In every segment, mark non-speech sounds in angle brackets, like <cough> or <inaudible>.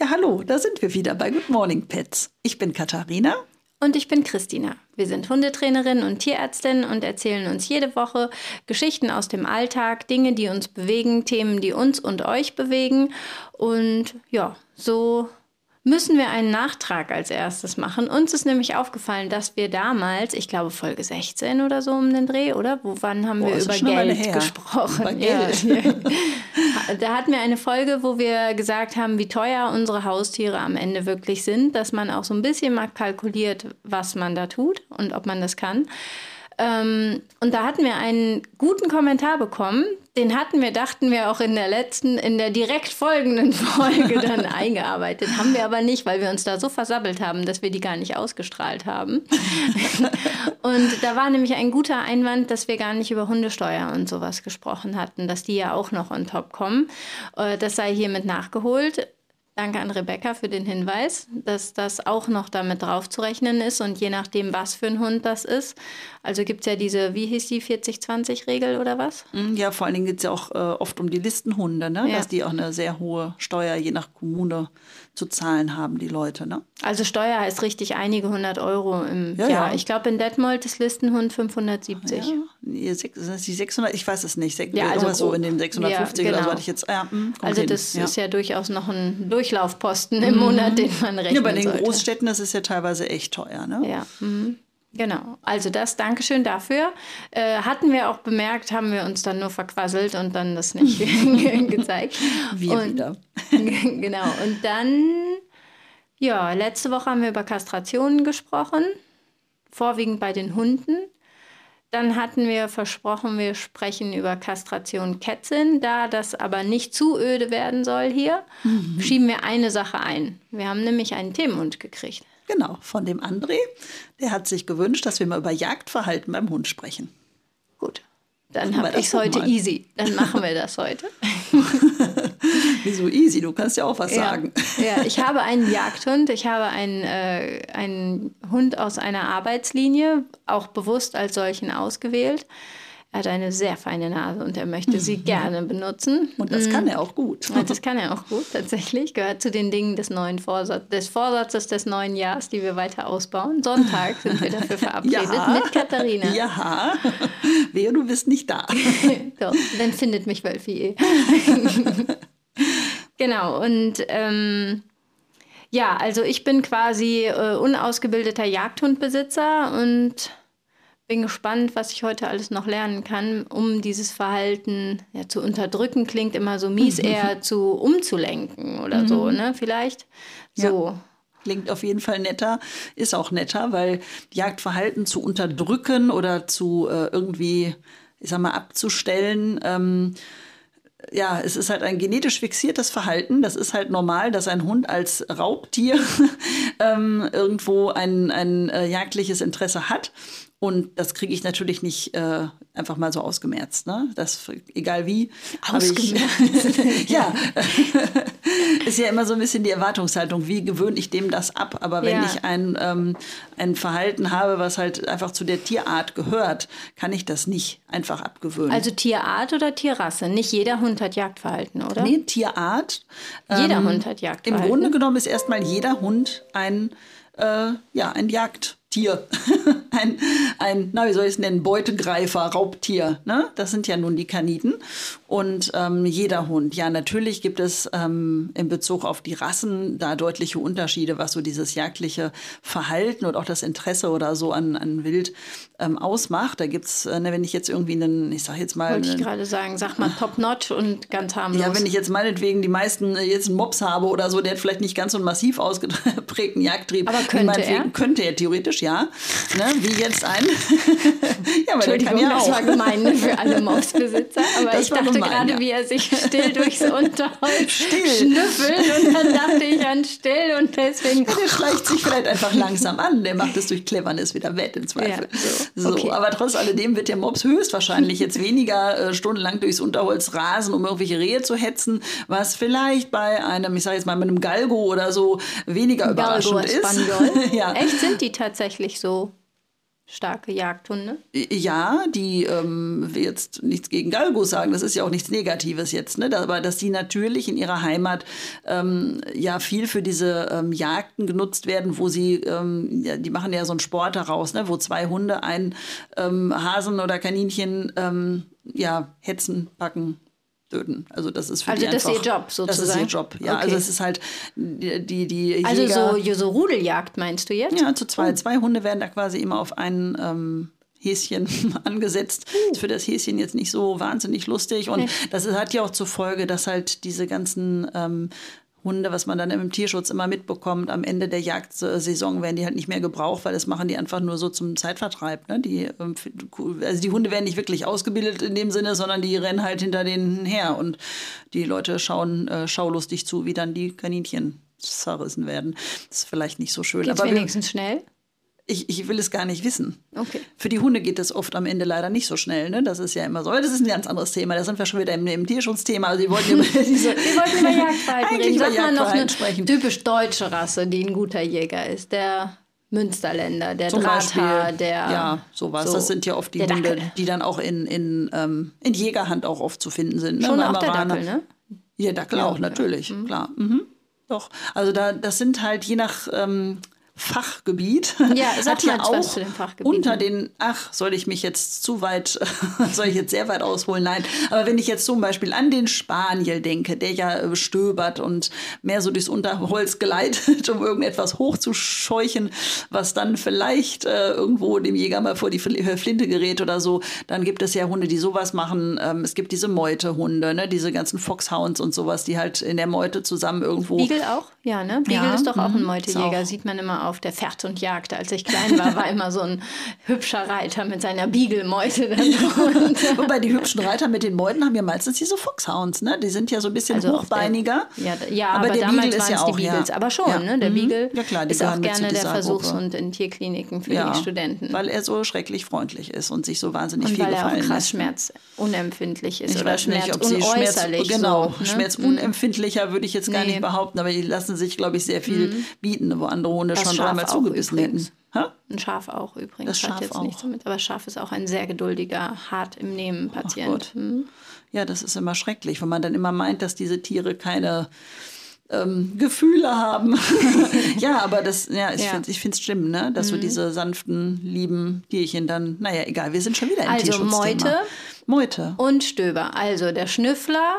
Ja, hallo, da sind wir wieder bei Good Morning Pets. Ich bin Katharina. Und ich bin Christina. Wir sind Hundetrainerin und Tierärztin und erzählen uns jede Woche Geschichten aus dem Alltag, Dinge, die uns bewegen, Themen, die uns und euch bewegen. Und ja, so müssen wir einen Nachtrag als erstes machen. Uns ist nämlich aufgefallen, dass wir damals, ich glaube Folge 16 oder so um den Dreh, oder? Wo, wann haben Boah, wir über Geld gesprochen? Über Geld. Ja. <laughs> da hatten wir eine Folge, wo wir gesagt haben, wie teuer unsere Haustiere am Ende wirklich sind, dass man auch so ein bisschen mal kalkuliert, was man da tut und ob man das kann. Ähm, und da hatten wir einen guten Kommentar bekommen. Den hatten wir, dachten wir, auch in der letzten, in der direkt folgenden <laughs> Folge dann <laughs> eingearbeitet. Haben wir aber nicht, weil wir uns da so versabbelt haben, dass wir die gar nicht ausgestrahlt haben. <laughs> und da war nämlich ein guter Einwand, dass wir gar nicht über Hundesteuer und sowas gesprochen hatten, dass die ja auch noch on top kommen. Äh, das sei hiermit nachgeholt. Danke an Rebecca für den Hinweis, dass das auch noch damit draufzurechnen ist und je nachdem, was für ein Hund das ist. Also gibt es ja diese, wie hieß die, 40-20-Regel oder was? Mm, ja, vor allen Dingen geht es ja auch äh, oft um die Listenhunde, ne? Ja. dass die auch eine sehr hohe Steuer je nach Kommune zu zahlen haben, die Leute. Ne? Also Steuer heißt richtig einige hundert Euro im ja, Jahr. Ja. Ich glaube, in Detmold ist Listenhund 570. Ja, die 600, ich weiß es nicht. Ja, also so in den 650 ja, genau. oder so genau. hatte ich jetzt. Ja, hm, also das hin. ist ja durchaus noch ein Durchlaufposten im mhm. Monat, den man rechnen Ja, bei den sollte. Großstädten das ist ja teilweise echt teuer. Ne? Ja. Mhm. Genau, also das, Dankeschön dafür. Äh, hatten wir auch bemerkt, haben wir uns dann nur verquasselt und dann das nicht <laughs> gezeigt. Wir und, wieder. <laughs> genau, und dann, ja, letzte Woche haben wir über Kastrationen gesprochen, vorwiegend bei den Hunden. Dann hatten wir versprochen, wir sprechen über Kastration Kätzin. Da das aber nicht zu öde werden soll hier, mhm. schieben wir eine Sache ein. Wir haben nämlich einen Themenhund gekriegt. Genau, von dem André. Der hat sich gewünscht, dass wir mal über Jagdverhalten beim Hund sprechen. Gut, dann habe ich es heute mal. easy. Dann machen wir das heute. <laughs> Wieso easy? Du kannst ja auch was ja. sagen. ja, ich habe einen Jagdhund. Ich habe einen, äh, einen Hund aus einer Arbeitslinie, auch bewusst als solchen ausgewählt. Er hat eine sehr feine Nase und er möchte sie mhm. gerne benutzen. Und das kann er auch gut. Und das kann er auch gut, tatsächlich. Gehört zu den Dingen des neuen Vorsatz, des Vorsatzes des neuen Jahres, die wir weiter ausbauen. Sonntag sind wir dafür <laughs> verabredet ja. mit Katharina. Ja, <laughs> wehe, du bist nicht da. <laughs> Doch, dann findet mich Wölfi eh. genau, und ähm, ja, also ich bin quasi äh, unausgebildeter Jagdhundbesitzer und bin gespannt, was ich heute alles noch lernen kann, um dieses Verhalten ja, zu unterdrücken. Klingt immer so mies, eher zu umzulenken oder mhm. so, ne? Vielleicht so. Ja. Klingt auf jeden Fall netter, ist auch netter, weil Jagdverhalten zu unterdrücken oder zu äh, irgendwie, ich sag mal, abzustellen, ähm, ja, es ist halt ein genetisch fixiertes Verhalten. Das ist halt normal, dass ein Hund als Raubtier <laughs> ähm, irgendwo ein, ein äh, jagdliches Interesse hat. Und das kriege ich natürlich nicht äh, einfach mal so ausgemerzt. Ne? Das, egal wie. Ausgemerzt? Ich, <laughs> ja. <laughs> ist ja immer so ein bisschen die Erwartungshaltung. Wie gewöhne ich dem das ab? Aber wenn ja. ich ein, ähm, ein Verhalten habe, was halt einfach zu der Tierart gehört, kann ich das nicht einfach abgewöhnen. Also Tierart oder Tierrasse? Nicht jeder Hund hat Jagdverhalten, oder? Nee, Tierart. Jeder ähm, Hund hat Jagdverhalten. Im Grunde genommen ist erstmal jeder Hund ein, äh, ja, ein Jagd. Tier. <laughs> ein, ein, na, wie soll ich es nennen, Beutegreifer, Raubtier. Ne? Das sind ja nun die Kaniden. Und ähm, jeder Hund. Ja, natürlich gibt es ähm, in Bezug auf die Rassen da deutliche Unterschiede, was so dieses jagdliche Verhalten und auch das Interesse oder so an, an Wild ähm, ausmacht. Da gibt es, äh, ne, wenn ich jetzt irgendwie einen, ich sag jetzt mal. Wollte ich gerade sagen, sag mal top-notch und ganz harmlos. Ja, wenn ich jetzt meinetwegen die meisten äh, jetzt einen Mops habe oder so, der hat vielleicht nicht ganz so einen massiv ausgeprägten Jagdtrieb. Aber könnte er? Könnte er theoretisch, ja. Ne, wie jetzt ein. <laughs> ja, aber der kann ja auch. das war gemein für alle Mopsbesitzer. <laughs> Aber das ich dachte gerade, ja. wie er sich still durchs <laughs> Unterholz schnüffelt und dann dachte ich an still und deswegen... Ja, der schleicht sich vielleicht einfach langsam an, der macht es durch Cleverness wieder wett im Zweifel. Ja, so. so okay. Aber trotz alledem wird der Mops höchstwahrscheinlich jetzt weniger äh, stundenlang durchs Unterholz rasen, um irgendwelche Rehe zu hetzen, was vielleicht bei einem, ich sage jetzt mal, mit einem Galgo oder so weniger Galgo überraschend ist. ja. Echt, sind die tatsächlich so? starke Jagdhunde? Ja, die ähm, will jetzt nichts gegen Galgos sagen, das ist ja auch nichts Negatives jetzt, ne? aber dass die natürlich in ihrer Heimat ähm, ja viel für diese ähm, Jagden genutzt werden, wo sie, ähm, ja, die machen ja so einen Sport daraus, ne? wo zwei Hunde ein ähm, Hasen oder Kaninchen ähm, ja, hetzen, packen, töten. Also das ist für also die das einfach, ist ihr Job sozusagen. Das ist ihr Job, ja. Okay. Also es ist halt die die, Also Jäger, so, so Rudeljagd meinst du jetzt? ja zu zwei zwei Hunde werden da quasi immer auf einen ähm, Häschen <laughs> angesetzt. Ist für das Häschen jetzt nicht so wahnsinnig lustig und Nee. das hat ja auch zur Folge, dass halt diese ganzen ähm, Hunde, was man dann im Tierschutz immer mitbekommt, am Ende der Jagdsaison werden die halt nicht mehr gebraucht, weil das machen die einfach nur so zum Zeitvertreib. Ne? Die, ähm, also die Hunde werden nicht wirklich ausgebildet in dem Sinne, sondern die rennen halt hinter denen her und die Leute schauen äh, schaulustig zu, wie dann die Kaninchen zerrissen werden. Das ist vielleicht nicht so schön. Geht's aber wenigstens schnell? Ich, ich will es gar nicht wissen. Okay. Für die Hunde geht es oft am Ende leider nicht so schnell. Ne? Das ist ja immer so. Aber das ist ein ganz anderes Thema. Da sind wir schon wieder im, im Tierschutzthema. Also, die wollten über <laughs> diese. Wir wollten über Eigentlich reden. Sag mal noch eine sprechen. typisch deutsche Rasse, die ein guter Jäger ist. Der Münsterländer, der Zum Drahthaar, Beispiel, der. ja, sowas. so, das sind ja oft die Hunde, Dackel. die dann auch in, in, ähm, in Jägerhand auch oft zu finden sind. Ne? Schon auch der. Dackel, ne? Ja, Dackel Ja, auch, ja. natürlich, klar. Mhm. Doch. Also da, das sind halt je nach ähm, Fachgebiet. Ja, sag hat ja mal was auch zu den Fachgebieten. unter den, ach, soll ich mich jetzt zu weit, <laughs> soll ich jetzt sehr weit ausholen? Nein. Aber wenn ich jetzt zum Beispiel an den Spaniel denke, der ja äh, stöbert und mehr so durchs Unterholz geleitet, <laughs> um irgendetwas hochzuscheuchen, was dann vielleicht äh, irgendwo dem Jäger mal vor die äh, Flinte gerät oder so, dann gibt es ja Hunde, die sowas machen. Ähm, es gibt diese Meutehunde, ne? diese ganzen Foxhounds und sowas, die halt in der Meute zusammen irgendwo Beagle auch? Ja, ne? Beagle Ja, ist doch auch ein mhm, Meutejäger. auch. Sieht man immer auf der Fährt und Jagd. Als ich klein war, war immer so ein hübscher Reiter mit seiner Beagle-Meute. drunter. Wobei die hübschen Reiter mit den Meuten haben ja meistens diese Foxhounds, ne? Die sind ja so ein bisschen Also auf der- hochbeiniger. Ja, ja aber, aber, der damals Beagle ist ja auch die Beagles. Ja. Aber schon, ja. ne? Der Mhm. Beagle ja, klar, ist auch gerne der Versuchshund in Tierkliniken für die Studenten. weil er so schrecklich freundlich ist und sich so wahnsinnig und viel weil er auch gefallen krass lässt. schmerzunempfindlich ist Ich oder weiß nicht, ob sie Schmerz, schmerzunäußerlich. genau, so, ne? schmerzunempfindlicher würde ich jetzt gar Nee. nicht behaupten, aber die lassen sich, glaube ich, sehr viel bieten, wo andere Hunde Das schon Schaf dreimal zugebissen? Ein Schaf auch übrigens. Das hat Schaf jetzt auch. nichts damit. Aber Schaf ist auch ein sehr geduldiger, hart im Nehmen Patient. Hm. Ja, das ist immer schrecklich, wenn man dann immer meint, dass diese Tiere keine ähm, Gefühle haben. <laughs> ja, aber das, ja, ich Ja. Mhm. finde es schlimm, ne? dass so diese sanften, lieben Tierchen dann, naja, egal, wir sind schon wieder im Also Tierschutzthema. Meute. Meute. Und Stöber. Also der Schnüffler,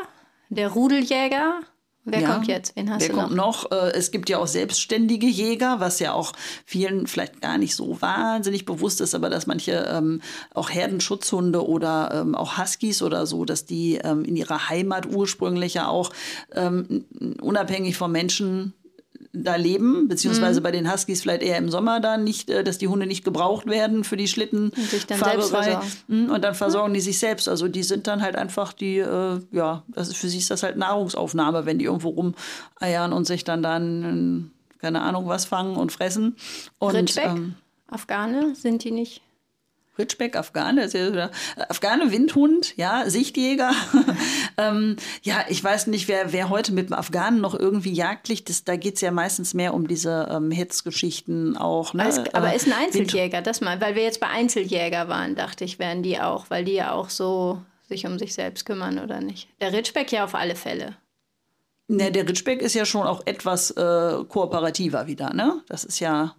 der Rudeljäger. Wer Ja. kommt jetzt? Wen hast Wer du kommt noch? Äh, Es gibt ja auch selbstständige Jäger, was ja auch vielen vielleicht gar nicht so wahnsinnig bewusst ist, aber dass manche ähm, auch Herdenschutzhunde oder ähm, auch Huskies oder so, dass die ähm, in ihrer Heimat ursprünglich ja auch ähm, unabhängig vom Menschen da leben, Mhm. beziehungsweise bei den Huskies vielleicht eher im Sommer dann nicht, äh, dass die Hunde nicht gebraucht werden für die Schlitten. Und dann versorgen. Mhm, Und dann versorgen die sich selbst. Also die sind dann halt einfach die, äh, ja, das ist, für sie ist das halt Nahrungsaufnahme, wenn die irgendwo rumeiern und sich dann dann, keine Ahnung, was fangen und fressen. Und Ritschbeck? ähm, Afghane? Sind die nicht? Ritschbeck, Afghane, ist ja Afghane, Windhund, ja, Sichtjäger. <laughs> ähm, ja, ich weiß nicht, wer, wer heute mit dem Afghanen noch irgendwie jagdlich, das, da geht es ja meistens mehr um diese ähm, Hetzgeschichten auch. Ne? Es, aber Äh, ist ein Wind- Einzeljäger, das mal, weil wir jetzt bei Einzeljäger waren, dachte ich, wären die auch, weil die ja auch so sich um sich selbst kümmern oder nicht. Der Ritschbeck ja auf alle Fälle. Ne, der Ritschbeck ist ja schon auch etwas äh, kooperativer wieder, ne? Das ist ja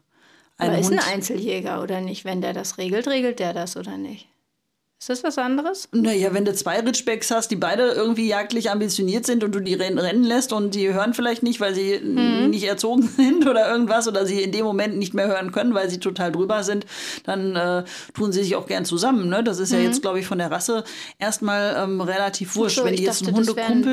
ein Aber ist ein Einzeljäger oder nicht? Wenn der das regelt, regelt der das oder nicht? Ist das was anderes? Naja, wenn du zwei Ritschbecks hast, die beide irgendwie jagdlich ambitioniert sind und du die ren- rennen lässt und die hören vielleicht nicht, weil sie Mhm. nicht erzogen <laughs> sind oder irgendwas oder sie in dem Moment nicht mehr hören können, weil sie total drüber sind, dann äh, tun sie sich auch gern zusammen. Ne? Das ist ja jetzt, glaube ich, von der Rasse erstmal ähm, relativ wurscht. Mhm. so, wenn ich die jetzt dachte, einen ein- Hundekumpel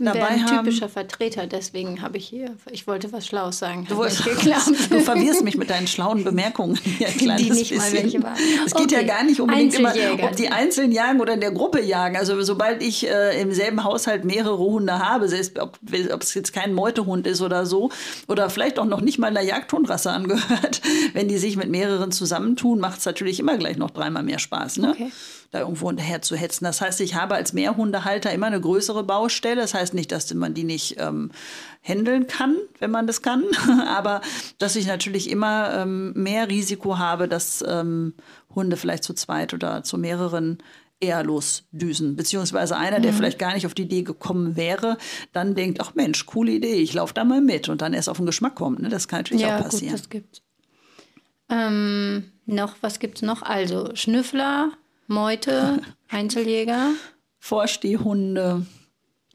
Wäre dabei ein haben. typischer Vertreter, deswegen habe ich hier, ich wollte was Schlaues sagen, Du, wolltest- <laughs> du verwirrst mich mit deinen schlauen Bemerkungen. <laughs> ein Die nicht mal bisschen. welche waren. Es geht ja Okay, gar nicht unbedingt immer, Einzeljäger. ob die einzeln jagen oder in der Gruppe jagen. Also sobald ich äh, im selben Haushalt mehrere Hunde habe, selbst ob, es jetzt kein Meutehund ist oder so, oder vielleicht auch noch nicht mal einer Jagdhundrasse angehört, <laughs> wenn die sich mit mehreren zusammentun, macht es natürlich immer gleich noch dreimal mehr Spaß. Ne? Okay. Da irgendwo hinterher zu hetzen. Das heißt, ich habe als Mehrhundehalter immer eine größere Baustelle. Das heißt nicht, dass man die nicht ähm, handeln kann, wenn man das kann, <laughs> aber dass ich natürlich immer ähm, mehr Risiko habe, dass ähm, Hunde vielleicht zu zweit oder zu mehreren eher losdüsen. Beziehungsweise einer, der mhm. vielleicht gar nicht auf die Idee gekommen wäre, dann denkt, ach Mensch, coole Idee, ich laufe da mal mit und dann erst auf den Geschmack kommt. Ne? Das kann natürlich ja, auch passieren. Gut, das gibt's. Ähm, noch, was gibt es noch? Also Schnüffler, Meute, <laughs> Einzeljäger. Vorstehhunde.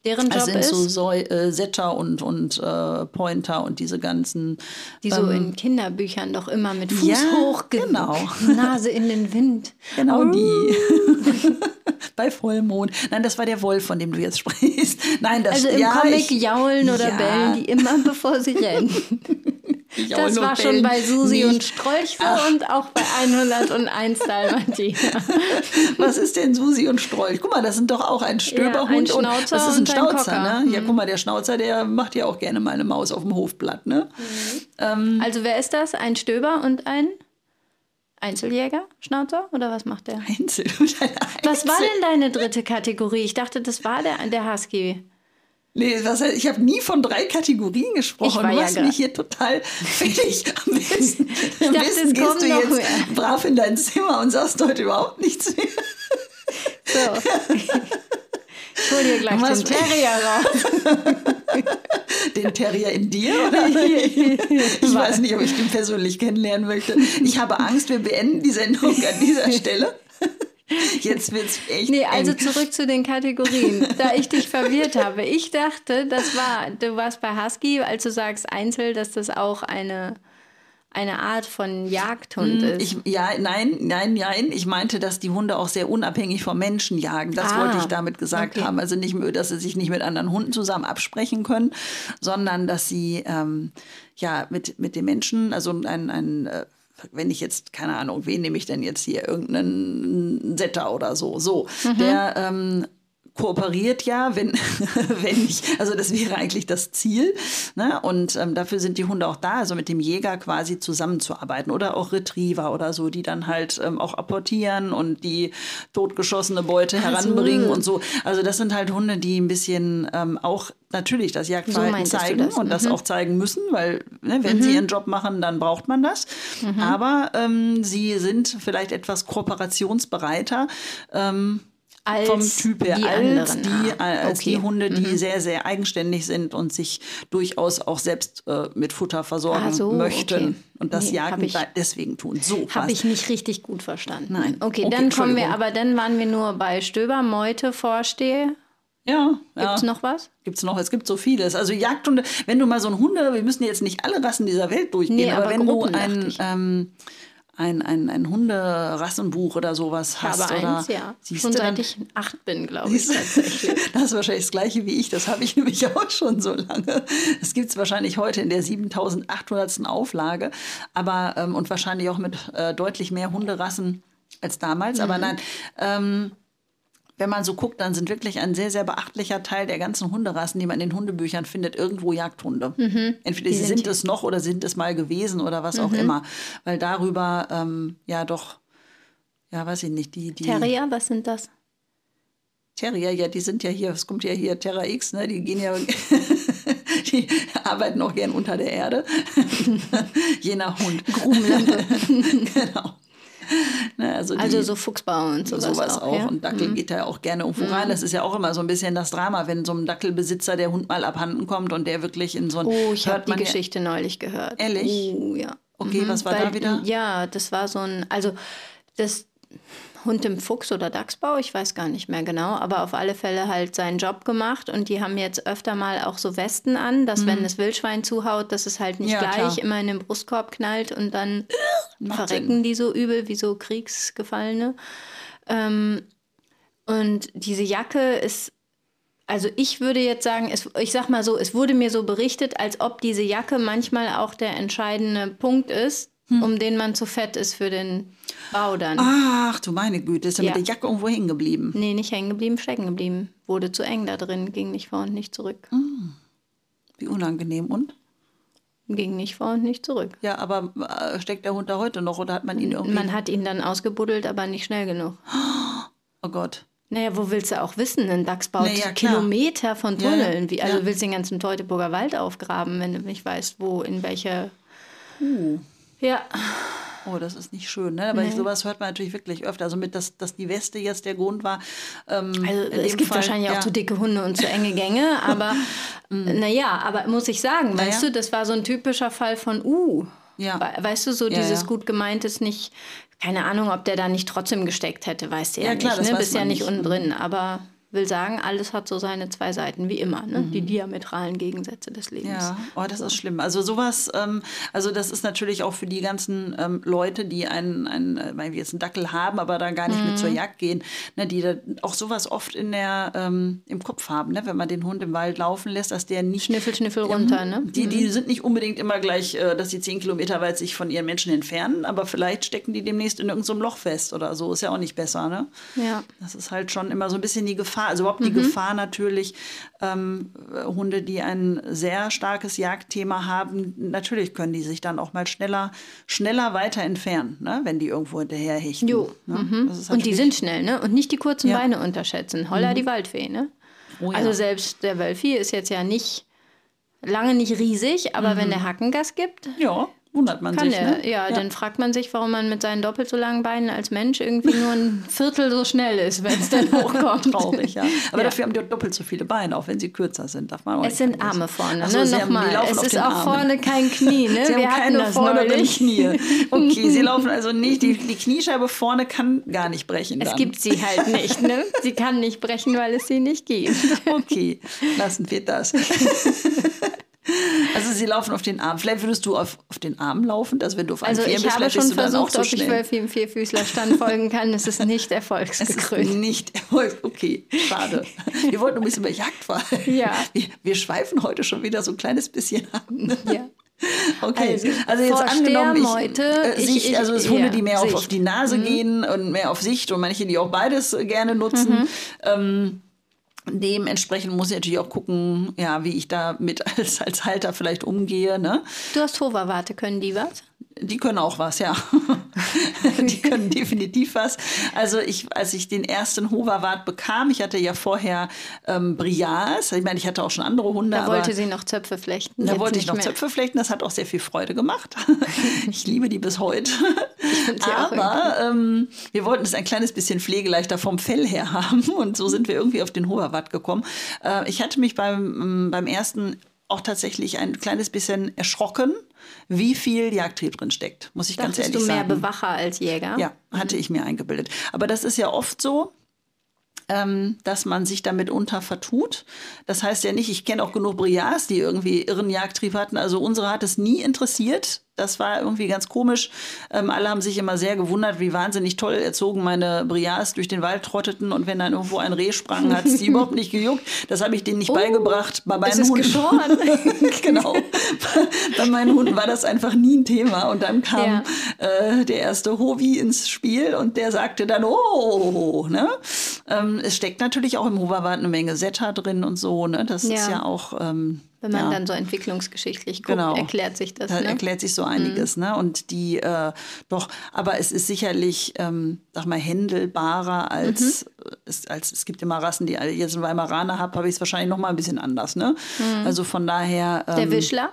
Deren Job sind ist? so Säu äh, Setter und, und äh, Pointer und diese ganzen. Die so ähm, in Kinderbüchern doch immer mit Fuß ja, hoch, genau. Nase in den Wind. Genau oh. die. <laughs> Bei Vollmond. Nein, das war der Wolf, von dem du jetzt <laughs> sprichst. Nein, das Also im ja, Comic ich, jaulen oder ja. bellen die immer, bevor sie rennen. Das war schon bei Susi nicht. und Strolch so Ach. und auch bei 101 Dalmatiner. <laughs> Was ist denn Susi und Strolch? Guck mal, das sind doch auch ein Stöberhund ja, ein und das ist ein Schnauzer, ne? Mhm. Ja, guck mal, der Schnauzer, der macht ja auch gerne mal eine Maus auf dem Hofblatt, ne? Mhm. Ähm, also wer ist das? Ein Stöber und ein Einzeljäger, Schnauzer oder was macht der? Einzel. <laughs> Einzel. Was war denn deine dritte Kategorie? Ich dachte, das war der, der Husky. Nee, das heißt, ich habe nie von drei Kategorien gesprochen. du machst ja mich hier total <laughs> fertig. Am besten, am dachte, besten gehst du jetzt mehr. brav in dein Zimmer und sagst heute überhaupt nichts mehr. So. Ich hol dir gleich den Terrier raus. <laughs> Den Terrier in dir? Oder? <laughs> Ich weiß nicht, ob ich den persönlich kennenlernen möchte. Ich habe Angst, wir beenden die Sendung an dieser Stelle. Jetzt wird's echt. Nee, also eng. zurück zu den Kategorien. Da ich dich <laughs> verwirrt habe. Ich dachte, das war, du warst bei Husky, als du sagst Einzel, dass das auch eine eine Art von Jagdhund hm, ist. Ich, ja, nein, nein, nein. Ich meinte, dass die Hunde auch sehr unabhängig vom Menschen jagen. Das ah, wollte ich damit gesagt okay. haben. Also nicht, dass sie sich nicht mit anderen Hunden zusammen absprechen können, sondern dass sie ähm, ja mit, mit den Menschen, also ein, ein äh, wenn ich jetzt, keine Ahnung, wen nehme ich denn jetzt hier? Irgendeinen Setter oder so. So, mhm. der ähm, kooperiert ja, wenn, <laughs> wenn nicht, also das wäre eigentlich das Ziel. Ne? Und ähm, dafür sind die Hunde auch da, also mit dem Jäger quasi zusammenzuarbeiten oder auch Retriever oder so, die dann halt ähm, auch apportieren und die totgeschossene Beute also. heranbringen und so. Also das sind halt Hunde, die ein bisschen ähm, auch natürlich das Jagdverhalten so zeigen das? und mhm. das auch zeigen müssen, weil ne, wenn mhm. sie ihren Job machen, dann braucht man das. Mhm. Aber ähm, sie sind vielleicht etwas kooperationsbereiter. Als vom Typ her, die als, die, ah, als okay. die Hunde, die mhm. sehr, sehr eigenständig sind und sich durchaus auch selbst äh, mit Futter versorgen ah, so, möchten. Okay. Und das nee, Jagen ich, deswegen tun. So Habe ich nicht richtig gut verstanden. Nein. Okay, okay dann kommen wir, aber dann waren wir nur bei Stöber, Meute, Vorstehe. Ja. Gibt es ja. noch was? Gibt es noch, es gibt so vieles. Also Jagdhunde, wenn du mal so ein Hunde, wir müssen jetzt nicht alle Rassen dieser Welt durchgehen, nee, aber, aber, wenn Gruppen, du ein, ähm, ein, ein, ein Hunderassenbuch oder sowas ich hast. Habe oder eins, ja. Siehst Schon seit ich acht bin, glaube ich, tatsächlich. <laughs> das ist wahrscheinlich das gleiche wie ich. Das habe ich <laughs> nämlich auch schon so lange. Das gibt es wahrscheinlich heute in der 7800. Auflage. Aber, ähm, und wahrscheinlich auch mit äh, deutlich mehr Hunderassen als damals. Mhm. Aber nein, ähm, wenn man so guckt, dann sind wirklich ein sehr, sehr beachtlicher Teil der ganzen Hunderassen, die man in den Hundebüchern findet, irgendwo Jagdhunde. Mhm. Entweder sie sind es noch oder sind es mal gewesen oder was mhm. auch immer. Weil darüber, ähm, ja doch, ja, weiß ich nicht, die, die. Terrier, was sind das? Terrier, ja, die sind ja hier, es kommt ja hier Terra X, ne? Die gehen ja, <laughs> die arbeiten auch gern unter der Erde. <laughs> <laughs> Je nach Hund. Grubenlampe. genau. Ne, also, die, also, so Fuchsbau und sowas, sowas auch. auch. Ja? Und Dackel mhm. geht da auch gerne irgendwo mhm. rein. Das ist ja auch immer so ein bisschen das Drama, wenn so einem Dackelbesitzer der Hund mal abhanden kommt und der wirklich in so ein. Oh, ich habe die Geschichte neulich gehört. Ehrlich? Oh, ja. Okay, mhm. was war Weil, da wieder? Ja, das war so ein. Also, das Hund im Fuchs oder Dachsbau, ich weiß gar nicht mehr genau, aber auf alle Fälle halt seinen Job gemacht und die haben jetzt öfter mal auch so Westen an, dass mhm. wenn das Wildschwein zuhaut, dass es halt nicht ja, gleich klar. immer in den Brustkorb knallt und dann verrecken Sinn. die so übel wie so Kriegsgefallene. Ähm, und diese Jacke ist also ich würde jetzt sagen, es, ich sag mal so, es wurde mir so berichtet, als ob diese Jacke manchmal auch der entscheidende Punkt ist, hm. um den man zu fett ist für den Bau dann. Ach du meine Güte, ist er ja. mit der Jacke irgendwo hängen geblieben? Nee, nicht hängen geblieben, stecken geblieben. Wurde zu eng da drin, ging nicht vor und nicht zurück. Hm. Wie unangenehm und? Ging nicht vor und nicht zurück. Ja, aber äh, steckt der Hund da heute noch oder hat man ihn irgendwie? Man hat ihn dann ausgebuddelt, aber nicht schnell genug. <gasps> Oh Gott. Naja, wo willst du auch wissen? Ein Dachs baut Naja. Kilometer von Ja, ja. Tunneln. Wie, also willst du den ganzen Teutoburger Wald aufgraben, wenn du nicht weißt, wo, in welcher. Uh. Ja, Oh, das ist nicht schön, ne? Aber Nee. sowas hört man natürlich wirklich öfter. Also mit, dass, dass die Weste jetzt der Grund war. Ähm, also es gibt Fall, wahrscheinlich auch ja. zu dicke Hunde und zu enge Gänge, <laughs> aber naja, aber muss ich sagen, Naja. weißt du, das war so ein typischer Fall von Uh. Ja. We- Weißt du, so Ja, dieses ja. gut gemeint ist nicht, keine Ahnung, ob der da nicht trotzdem gesteckt hätte, weißt du ja, Ja, klar, nicht. das Ne? Bist ja nicht nicht. unten drin, aber will sagen, alles hat so seine zwei Seiten, wie immer, ne? Mhm. die diametralen Gegensätze des Lebens. Ja, oh, das ist schlimm. Also sowas, ähm, also das ist natürlich auch für die ganzen ähm, Leute, die einen, einen, äh, weil wir jetzt einen Dackel haben, aber da gar nicht mit Mhm. zur Jagd gehen, ne, die da auch sowas oft in der, ähm, im Kopf haben, ne, wenn man den Hund im Wald laufen lässt, dass der nicht Schniffel, Schniffel runter, ne? Die, die sind nicht unbedingt immer gleich, äh, dass die zehn Kilometer weit sich von ihren Menschen entfernen, aber vielleicht stecken die demnächst in irgendeinem Loch fest oder so. Ist ja auch nicht besser, ne? Ja. Das ist halt schon immer so ein bisschen die Gefahr. Also überhaupt die Mhm. Gefahr natürlich, ähm, äh, Hunde, die ein sehr starkes Jagdthema haben, natürlich können die sich dann auch mal schneller, schneller weiter entfernen, ne? wenn die irgendwo hinterher hechten. Jo. Ne? Ist Und die sind schnell, ne? Und nicht die kurzen Ja. Beine unterschätzen. Holla die Waldfee, ne? Oh ja. Also selbst der Wölfi ist jetzt ja nicht lange nicht riesig, aber wenn der Hackengas gibt, Ja, wundert man kann sich. der. ne? Ja, dann fragt man sich, warum man mit seinen doppelt so langen Beinen als Mensch irgendwie nur ein <laughs> Viertel so schnell ist, wenn es dann <laughs> hochkommt. Traurig, ja. Aber Ja. dafür haben die auch doppelt so viele Beine, auch wenn sie kürzer sind. Darf man auch Es sind. Arme vorne, so, ne? haben- Nochmal. Es ist auch Armen. vorne kein Knie, ne? <laughs> Sie haben Wir hatten keine neulich. Knie. Okay, sie laufen also nicht. Die, die Kniescheibe vorne kann gar nicht brechen. Es dann. gibt sie halt nicht, ne? Sie kann nicht brechen, weil es sie nicht gibt. Okay, lassen wir das. Also sie laufen auf den Arm. Vielleicht würdest du auf, auf den Arm laufen, also wenn du auf einem Also Vier ich bist, habe vielleicht bist schon du dann auch versucht, so ob ich schnell. Wölfi im Vierfüßlerstand folgen kann. Es ist nicht <laughs> Es ist erfolgsgekrönt. nicht Erfolg. Okay, schade. Wir wollten ein bisschen über Jagd verhalten. Ja. Wir, wir schweifen heute schon wieder so ein kleines bisschen ab. Ja. Okay, Also, also, jetzt angenommen, ich, äh, ich- Sicht, ich- also es Hunde, ja, die mehr auf. Mhm. auf die Nase gehen und mehr auf Sicht und manche, die auch beides gerne nutzen. Mhm. Ähm, dementsprechend muss ich natürlich auch gucken, ja, wie ich damit <laughs> als, als Halter vielleicht umgehe. Ne? Du hast Hoverwarte, können die was? Die können auch was, ja. <laughs> die können definitiv was. Also ich, als ich den ersten Hoverwart bekam, ich hatte ja vorher ähm, Brias, ich meine, ich hatte auch schon andere Hunde, Da wollte sie noch Zöpfe flechten. da wollte ich noch mehr. Zöpfe flechten, das hat auch sehr viel Freude gemacht. <laughs> ich liebe die bis heute. Aber ähm, wir wollten es ein kleines bisschen pflegeleichter vom Fell her <laughs> haben und so sind wir irgendwie auf den Hoverwart gekommen. Äh, ich hatte mich beim, ähm, beim ersten auch tatsächlich ein kleines bisschen erschrocken, wie viel Jagdtrieb drin steckt, muss ich ganz Dachtest ehrlich du mehr sagen. Bewacher als Jäger? Ja, hatte ich mir eingebildet. Aber das ist ja oft so, ähm, dass man sich damit unter vertut. Das heißt ja nicht, ich kenne auch genug Brias, die irgendwie irren Jagdtrieb hatten. Also unsere hat es nie interessiert. Das war irgendwie ganz komisch. Ähm, alle haben sich immer sehr gewundert, wie wahnsinnig toll erzogen meine Brias durch den Wald trotteten. Und wenn dann irgendwo ein Reh sprang, hat es die <laughs> überhaupt nicht gejuckt. Das habe ich denen nicht beigebracht. Bei meinen Oh, es ist Hunden. <laughs> genau. Bei meinen Hunden war das einfach nie ein Thema. Und dann kam Ja. äh, der erste Hovi ins Spiel und der sagte dann, oh, ne? Ähm, es steckt natürlich auch im Hoverwart eine Menge Setter drin und so, ne? Das ist Ja. ja auch. Ähm, Wenn man ja. dann so entwicklungsgeschichtlich guckt, Genau. erklärt sich das. Da ne? Mhm. erklärt sich so einiges, ne? Und die, äh, doch, aber es ist sicherlich, ähm, sag mal, händelbarer als, Mhm. äh, es, als es gibt immer Rassen, die jetzt einen Weimaraner habe, habe ich es wahrscheinlich noch mal ein bisschen anders, ne? Also von daher. Ähm, Mhm. Der Wischler,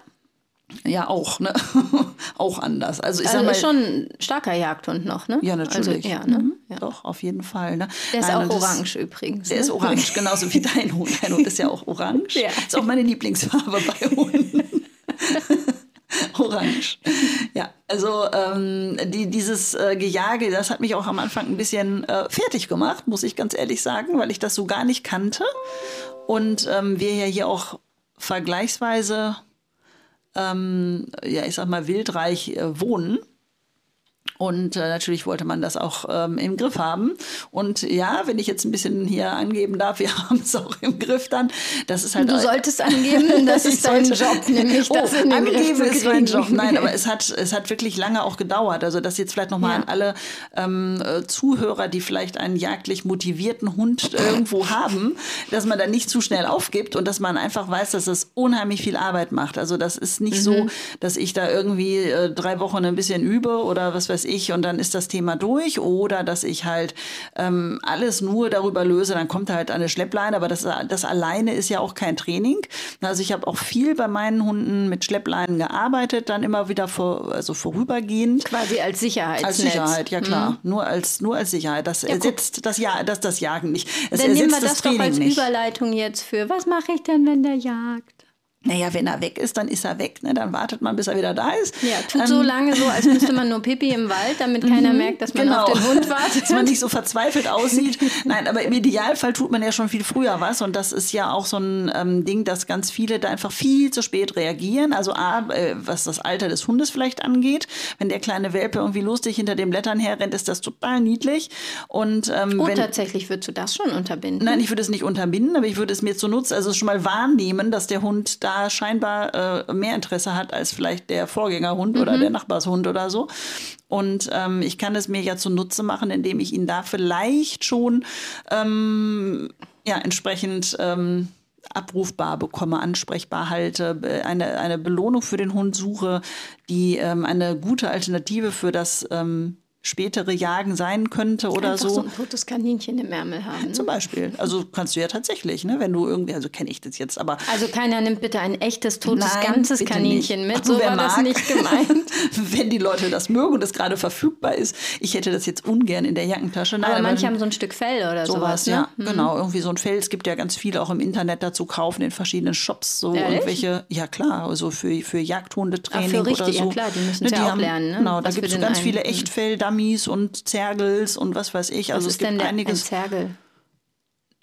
Ja, auch, ne? <laughs> auch anders. Also ich also sag mal, ist schon ein starker Jagdhund noch, ne? ja, natürlich. Also, ja, ne? Mhm. ja. Doch, auf jeden Fall. Ne? Der ist Nein, auch orange übrigens. Der ne? ist orange, genauso wie dein Hund. Dein Hund ist ja auch orange. <laughs> Ja. Ist auch meine Lieblingsfarbe bei Hunden. <laughs> orange. Ja, also ähm, die, dieses äh, Gejage, das hat mich auch am Anfang ein bisschen äh, fertig gemacht, muss ich ganz ehrlich sagen, weil ich das so gar nicht kannte. Und ähm, wir ja hier auch vergleichsweise, ähm, ja, ich sag mal, wildreich äh, wohnen. Und äh, natürlich wollte man das auch ähm, im Griff haben. Und ja, wenn ich jetzt ein bisschen hier angeben darf, <laughs> wir haben es auch im Griff dann. Das ist halt Du solltest angeben, <laughs> das ist dein Job, nämlich oh, das in den Griff angeben zu ist mein. Job. Nein, aber <laughs> es hat, es hat wirklich lange auch gedauert. Also das jetzt vielleicht nochmal Ja. an alle ähm, äh, Zuhörer, die vielleicht einen jagdlich motivierten Hund irgendwo haben, dass man dann nicht zu schnell aufgibt und dass man einfach weiß, dass das unheimlich viel Arbeit macht. Also das ist nicht Mhm. so, dass ich da irgendwie äh, drei Wochen ein bisschen übe oder was weiß weiß ich, und dann ist das Thema durch. Oder dass ich halt ähm, alles nur darüber löse, dann kommt halt eine Schleppleine, aber das, das alleine ist ja auch kein Training. Also ich habe auch viel bei meinen Hunden mit Schleppleinen gearbeitet, dann immer wieder vor, also vorübergehend. Quasi als Sicherheit. Als Sicherheit, ja klar. Mhm. Nur als nur als Sicherheit. Das ja, ersetzt das ja das das Jagen nicht. Es Dann nehmen wir das, das doch als nicht. Überleitung jetzt für was mache ich denn, wenn der jagt? Naja, wenn er weg ist, dann ist er weg. Ne? Dann wartet man, bis er wieder da ist. Ja, tut ähm, so lange so, als müsste man nur Pipi im Wald, damit <laughs> keiner mhm, merkt, dass man genau. auf den Hund wartet. dass man nicht so verzweifelt aussieht. Nein, aber im Idealfall tut man ja schon viel früher was. Und das ist ja auch so ein ähm, Ding, dass ganz viele da einfach viel zu spät reagieren. Also A, äh, was das Alter des Hundes vielleicht angeht. Wenn der kleine Welpe irgendwie lustig hinter den Blättern herrennt, ist das total niedlich. Und, ähm, oh, wenn, tatsächlich würdest du das schon unterbinden? Nein, ich würde es nicht unterbinden, aber ich würde es mir zunutze, also schon mal wahrnehmen, dass der Hund da scheinbar äh, mehr Interesse hat als vielleicht der Vorgängerhund mhm. oder der Nachbarshund oder so. Und ähm, ich kann es mir ja zunutze machen, indem ich ihn da vielleicht schon ähm, ja, entsprechend ähm, abrufbar bekomme, ansprechbar halte, eine, eine Belohnung für den Hund suche, die ähm, eine gute Alternative für das ähm, spätere Jagen sein könnte oder Einfach so. so ein totes Kaninchen im Ärmel haben. Ne? Zum Beispiel. Also kannst du ja tatsächlich, ne? wenn du irgendwie, also kenne ich das jetzt, aber. Also keiner nimmt bitte ein echtes, totes, Nein, ganzes Kaninchen nicht. mit. so war mag, das nicht gemeint. <laughs> wenn die Leute das mögen und es gerade verfügbar ist. Ich hätte das jetzt ungern in der Jackentasche. Nein, aber manche haben so ein Stück Fell oder sowas. sowas ne? Ja, mhm. genau. Irgendwie so ein Fell. Es gibt ja ganz viele auch im Internet dazu kaufen, in verschiedenen Shops. So Ehrlich? irgendwelche, ja klar, also für, für Jagdhundetraining Ach, für richtig, oder so. Ja klar, die müssen ne, ja auch haben, lernen. Ne? Genau, da gibt es ganz viele Echtfell-Dummies und Zergels und was weiß ich. Also was es gibt denn einiges. Ein Zergel?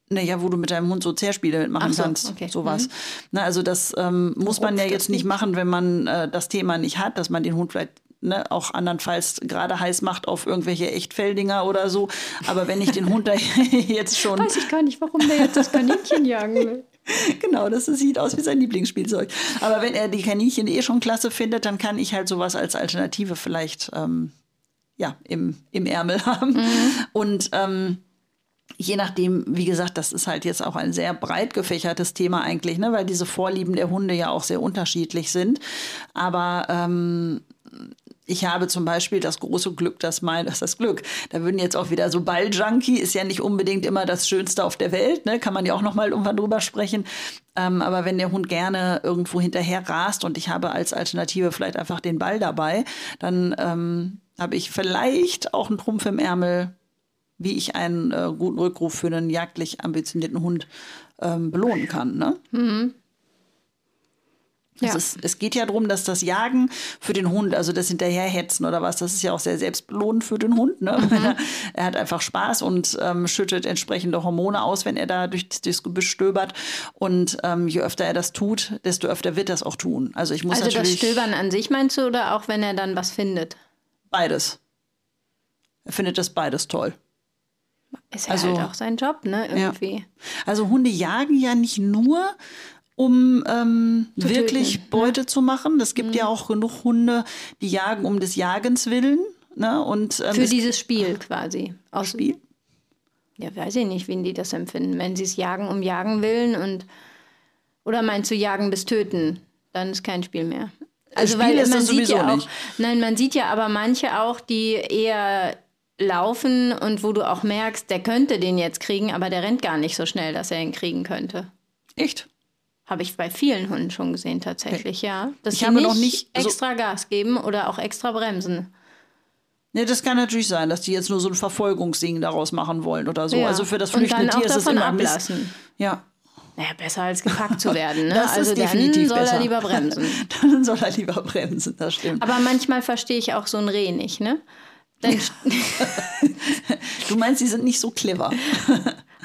Naja, wo du mit deinem Hund so Zerspiele mitmachen so, kannst. Okay. Sowas. Mhm. Na, also das ähm, muss man ja jetzt nicht machen, wenn man äh, das Thema nicht hat, dass man den Hund vielleicht Ne, auch andernfalls gerade heiß macht auf irgendwelche Echtfeldinger oder so. Aber wenn ich den Hund da <laughs> jetzt schon. Weiß ich gar nicht, warum der jetzt das Kaninchen jagen will. <laughs> Genau, das sieht aus wie sein Lieblingsspielzeug. Aber wenn er die Kaninchen eh schon klasse findet, dann kann ich halt sowas als Alternative vielleicht ähm, ja, im, im Ärmel <laughs> haben. Mhm. Und ähm, je nachdem, wie gesagt, das ist halt jetzt auch ein sehr breit gefächertes Thema eigentlich, ne, weil diese Vorlieben der Hunde ja auch sehr unterschiedlich sind. Aber ähm, ich habe zum Beispiel das große Glück, dass mein, <laughs> das ist das Glück. Da würden jetzt auch wieder so Balljunkie, ist ja nicht unbedingt immer das Schönste auf der Welt, ne? kann man ja auch noch mal irgendwann drüber sprechen. Ähm, aber wenn der Hund gerne irgendwo hinterher rast und ich habe als Alternative vielleicht einfach den Ball dabei, dann ähm, habe ich vielleicht auch einen Trumpf im Ärmel, wie ich einen äh, guten Rückruf für einen jagdlich ambitionierten Hund ähm, belohnen kann. Ne? Mhm. Ja. Ist, es geht ja darum, dass das Jagen für den Hund, also das Hinterherhetzen oder was, das ist ja auch sehr selbstbelohnend für den Hund. Ne? Mhm. Er, er, hat einfach Spaß und ähm, schüttet entsprechende Hormone aus, wenn er da durch, durchs Gebüsch stöbert. Und ähm, je öfter er das tut, desto öfter wird er das auch tun. Also ich muss also das Stöbern an sich meinst du oder auch wenn er dann was findet? Beides. Er findet das beides toll. Ist ja also, halt auch sein Job, ne? Irgendwie. Ja. Also Hunde jagen ja nicht nur, um ähm, wirklich töten, Beute ne? zu machen. Es gibt mhm. ja auch genug Hunde, die jagen um des Jagens willen. Ne? Und, ähm, Für dieses Spiel quasi. Aus Spiel? Ja, weiß ich nicht, wie die das empfinden. Wenn sie es jagen um Jagen willen und oder meinst du jagen bis töten, dann ist kein Spiel mehr. Also Spiel weil man sieht ja auch, nicht. nein, man sieht ja aber manche auch, die eher laufen und wo du auch merkst, der könnte den jetzt kriegen, aber der rennt gar nicht so schnell, dass er ihn kriegen könnte. Echt? Habe ich bei vielen Hunden schon gesehen, tatsächlich, okay. ja. Dass ich sie habe nicht noch nicht extra Gas geben oder auch extra bremsen. Ne, das kann natürlich sein, dass die jetzt nur so ein Verfolgungsding daraus machen wollen oder so. Ja. Also für das flüchtende Tier ist es immer ablassen. Mist. Ja. Naja, besser als gepackt zu werden. Ne? <laughs> das also ist definitiv dann soll besser. er lieber bremsen. <laughs> dann soll er lieber bremsen, das stimmt. Aber manchmal verstehe ich auch so ein Reh nicht, ne? <laughs> du meinst, sie sind nicht so clever.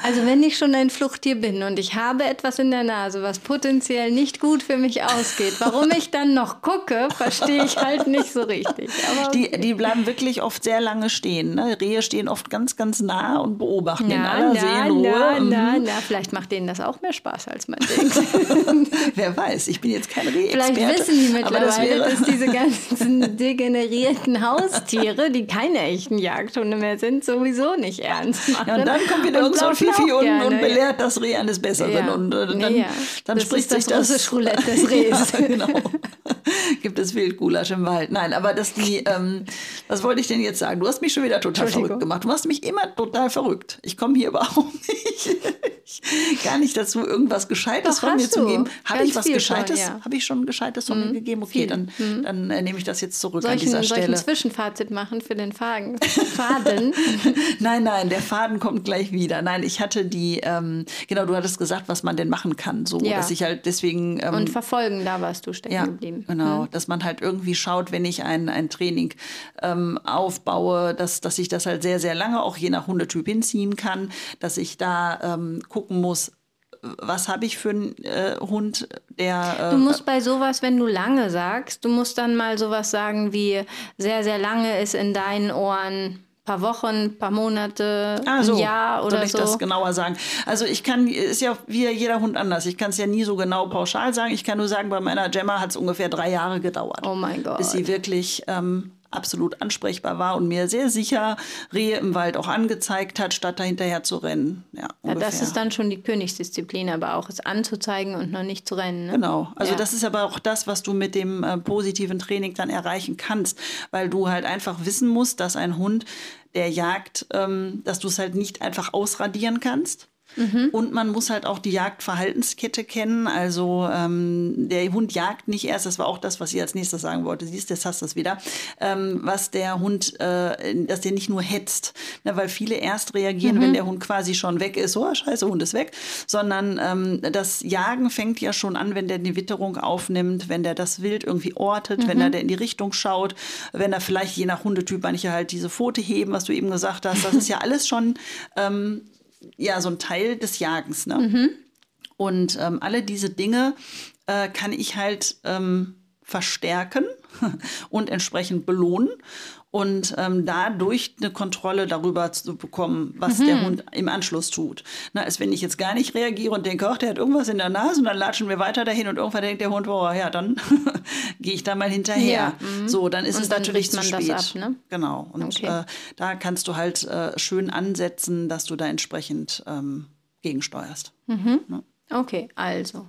Also wenn ich schon ein Fluchttier bin und ich habe etwas in der Nase, was potenziell nicht gut für mich ausgeht, warum ich dann noch gucke, verstehe ich halt nicht so richtig. Okay. die, die bleiben wirklich oft sehr lange stehen. Ne? Rehe stehen oft ganz, ganz nah und beobachten na, in aller na, Seelenruhe. Na, na, mhm. na, vielleicht macht denen das auch mehr Spaß, als man denkt. <laughs> Wer weiß, ich bin jetzt kein reh Vielleicht wissen die mittlerweile, das dass <laughs> diese ganzen degenerierten Haustiere, die keine echten Jagdhunde mehr sind, sowieso nicht ernst machen. Ja, und dann kommt wieder irgend so ein Fifi und, gerne, und belehrt das Reh eines Besseren. Ja. Und äh, dann, ja. dann spricht sich das. Das Roulette des <laughs> Rehs. genau. <laughs> Gibt es Wildgulasch im Wald. Nein, aber dass die, ähm, Was wollte ich denn jetzt sagen? Du hast mich schon wieder total verrückt gemacht. Du machst mich immer total verrückt. Ich komme hier <laughs> überhaupt nicht, gar nicht dazu, irgendwas Gescheites Doch, von mir zu geben. Habe ich was Gescheites? Ja. Habe ich schon Gescheites von mhm. mir gegeben? Okay, dann, mhm. dann äh, nehme ich das jetzt zurück soll an dieser ich Stelle. Soll ich ein Zwischenfazit machen für den Faden? Faden? nein, nein, der Faden kommt gleich wieder. Nein, ich hatte die, ähm, genau, du hattest gesagt, was man denn machen kann. So, ja. dass ich halt deswegen. Ähm, Und verfolgen, da warst du stecken ja, geblieben. Genau, mhm. dass man halt irgendwie schaut, wenn ich ein, ein Training ähm, aufbaue, dass, dass ich das halt sehr, sehr lange auch je nach Hundetyp hinziehen kann, dass ich da ähm, gucken muss, was habe ich für einen äh, Hund, der. Äh, du musst bei sowas, wenn du lange sagst, du musst dann mal sowas sagen wie sehr, sehr lange ist in deinen Ohren paar Wochen, paar Monate, ah, so. ein Jahr oder Soll ich so. das genauer sagen? Also ich kann, ist ja wie jeder Hund anders. Ich kann es ja nie so genau pauschal sagen. Ich kann nur sagen, bei meiner Gemma hat es ungefähr drei Jahre gedauert. Oh mein Gott. Bis sie wirklich ähm, absolut ansprechbar war und mir sehr sicher Rehe im Wald auch angezeigt hat, statt dahinterher zu rennen. Ja, ja, das ist dann schon die Königsdisziplin, aber auch es anzuzeigen und noch nicht zu rennen. Ne? Genau. Also ja. das ist aber auch das, was du mit dem äh, positiven Training dann erreichen kannst, weil du halt einfach wissen musst, dass ein Hund, der jagt, ähm, dass du es halt nicht einfach ausradieren kannst Mhm. Und man muss halt auch die Jagdverhaltenskette kennen. Also ähm, der Hund jagt nicht erst, das war auch das, was ich als nächstes sagen wollte. Siehst, jetzt hast du es wieder. Ähm, was der Hund, äh, dass der nicht nur hetzt, ne, weil viele erst reagieren, mhm. wenn der Hund quasi schon weg ist. Oh, scheiße, Hund ist weg. Sondern ähm, das Jagen fängt ja schon an, wenn der die Witterung aufnimmt, wenn der das Wild irgendwie ortet, mhm. wenn er in die Richtung schaut, wenn er vielleicht je nach Hundetyp manche halt diese Pfote heben, was du eben gesagt hast. Das ist ja alles schon ähm, ja so ein Teil des Jagens. Ne? Mhm. Und ähm, alle diese Dinge äh, kann ich halt ähm, verstärken <laughs> und entsprechend belohnen und ähm, dadurch eine Kontrolle darüber zu bekommen, was mhm. der Hund im Anschluss tut. Na, als wenn ich jetzt gar nicht reagiere und denke, ach, der hat irgendwas in der Nase und dann latschen wir weiter dahin und irgendwann denkt der Hund, oh ja, dann <laughs> gehe ich da mal hinterher. Ja, mhm. so, dann ist und es dann natürlich zu spät. Ab, ne? Genau. Und okay. äh, da kannst du halt äh, schön ansetzen, dass du da entsprechend ähm, gegensteuerst. Mhm. Ja. Okay, also.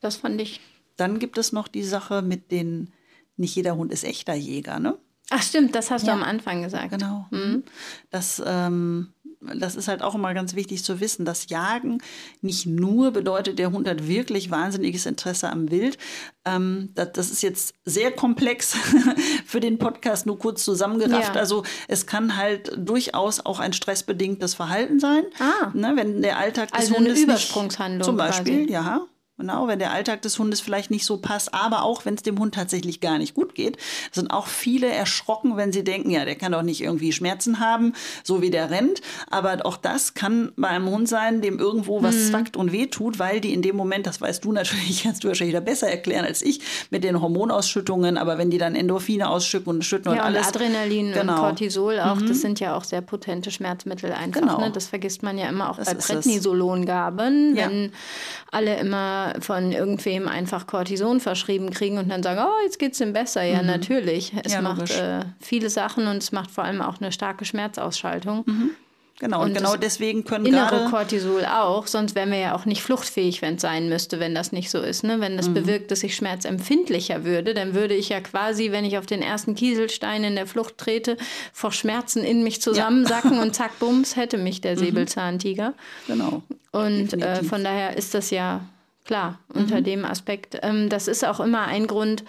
Das fand ich. Dann gibt es noch die Sache mit den, nicht jeder Hund ist echter Jäger, ne? Ach stimmt, das hast ja. du am Anfang gesagt. Genau. Mhm. Das, ähm, das ist halt auch immer ganz wichtig zu wissen, dass Jagen nicht nur bedeutet, der Hund hat wirklich wahnsinniges Interesse am Wild. Ähm, das, das, ist jetzt sehr komplex <laughs> für den Podcast nur kurz zusammengerafft. Ja. Also es kann halt durchaus auch ein stressbedingtes Verhalten sein. Ah. Ne, wenn der Alltag des also Hundes eine Übersprungshandlung nicht, zum Beispiel, quasi. ja. Genau, wenn der Alltag des Hundes vielleicht nicht so passt, aber auch wenn es dem Hund tatsächlich gar nicht gut geht, sind auch viele erschrocken, wenn sie denken, ja, der kann doch nicht irgendwie Schmerzen haben, so wie der rennt. Aber auch das kann bei einem Hund sein, dem irgendwo was mhm. zwackt und wehtut, weil die in dem Moment, das weißt du natürlich, <laughs> kannst du wahrscheinlich wieder besser erklären als ich, mit den Hormonausschüttungen, aber wenn die dann Endorphine ausschütten und schütten ja, und alles. Adrenalin genau. und Cortisol auch, mhm. das sind ja auch sehr potente Schmerzmittel einfach. Genau. Ne? Das vergisst man ja immer auch das bei Prednisolongaben, ja. wenn alle immer von irgendwem einfach Cortison verschrieben kriegen und dann sagen, oh, jetzt geht es ihm besser. Ja, mhm. natürlich. Es ja, macht äh, viele Sachen und es macht vor allem auch eine starke Schmerzausschaltung. Mhm. Genau, und, und genau deswegen können innere Cortisol auch, sonst wären wir ja auch nicht fluchtfähig, wenn es sein müsste, wenn das nicht so ist. Ne? Wenn das mhm. bewirkt, dass ich schmerzempfindlicher würde, dann würde ich ja quasi, wenn ich auf den ersten Kieselstein in der Flucht trete, vor Schmerzen in mich zusammensacken ja. und zack, <laughs> bums, hätte mich der mhm. Säbelzahntiger. Genau. Und äh, von daher ist das ja klar, unter mhm. dem Aspekt. Ähm, das ist auch immer ein Grund,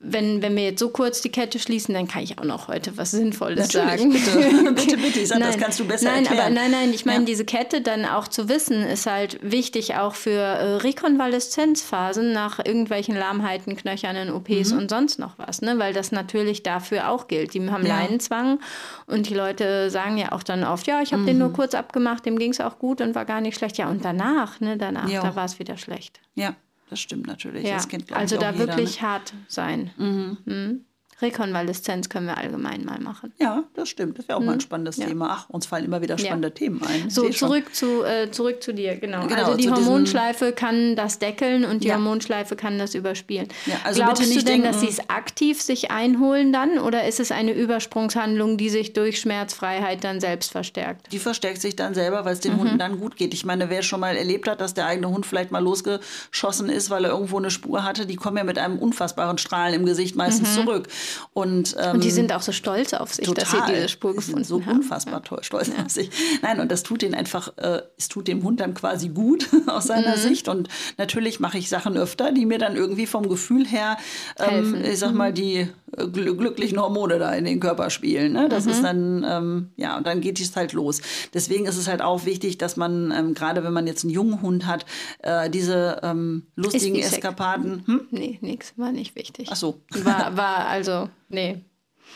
wenn, wenn wir jetzt so kurz die Kette schließen, dann kann ich auch noch heute was Sinnvolles Natürlich, sagen. <laughs> <laughs> Bitte, bitte, bitte. Ich sag, nein, das kannst du besser nein, erklären. Aber, nein, nein, ich meine, ja. diese Kette dann auch zu wissen, ist halt wichtig auch für äh, Rekonvaleszenzphasen nach irgendwelchen Lahmheiten, knöchernen OPs mhm. und sonst noch was, ne? weil das natürlich dafür auch gilt. Die haben ja. Leinenzwang und die Leute sagen ja auch dann oft, ja, ich habe mhm. den nur kurz abgemacht, dem ging es auch gut und war gar nicht schlecht. Ja, und danach, ne, danach, jo. da war es wieder schlecht. Ja. Das stimmt natürlich. Ja, das kennt, also da jeder, wirklich ne? hart sein. Mhm. Mhm. Rekonvaleszenz können wir allgemein mal machen. Ja, das stimmt. Das wäre auch mal ein spannendes Ja. Thema. Ach, uns fallen immer wieder spannende Themen ein. So, schon. zurück zu, äh, zurück zu dir, genau. Genau, also die Hormonschleife kann das deckeln und die Ja. Hormonschleife kann das überspielen. Ja, also Glaubst du nicht denn, dass sie denken- es aktiv sich einholen dann oder ist es eine Übersprungshandlung, die sich durch Schmerzfreiheit dann selbst verstärkt? Die verstärkt sich dann selber, weil es den Mhm. Hunden dann gut geht. Ich meine, wer schon mal erlebt hat, dass der eigene Hund vielleicht mal losgeschossen ist, weil er irgendwo eine Spur hatte, die kommen ja mit einem unfassbaren Strahlen im Gesicht meistens zurück. Und, ähm, Mhm. Und die sind auch so stolz auf sich, dass sie diese Spur Die sind gefunden so haben. unfassbar toll, stolz auf sich. Nein, und das tut ihnen einfach, äh, es tut dem Hund dann quasi gut <laughs> aus seiner Mhm. Sicht. Und natürlich mache ich Sachen öfter, die mir dann irgendwie vom Gefühl her, ähm. Mhm. ich sag mal, die äh, gl glücklichen Hormone da in den Körper spielen. Ne? Das Mhm. ist dann, ähm, ja, und dann geht es halt los. Deswegen ist es halt auch wichtig, dass man, ähm, gerade wenn man jetzt einen jungen Hund hat, äh, diese ähm, lustigen. Eskapaden, hm? Nee, nix, war nicht wichtig. Ach so. War, war also, nee.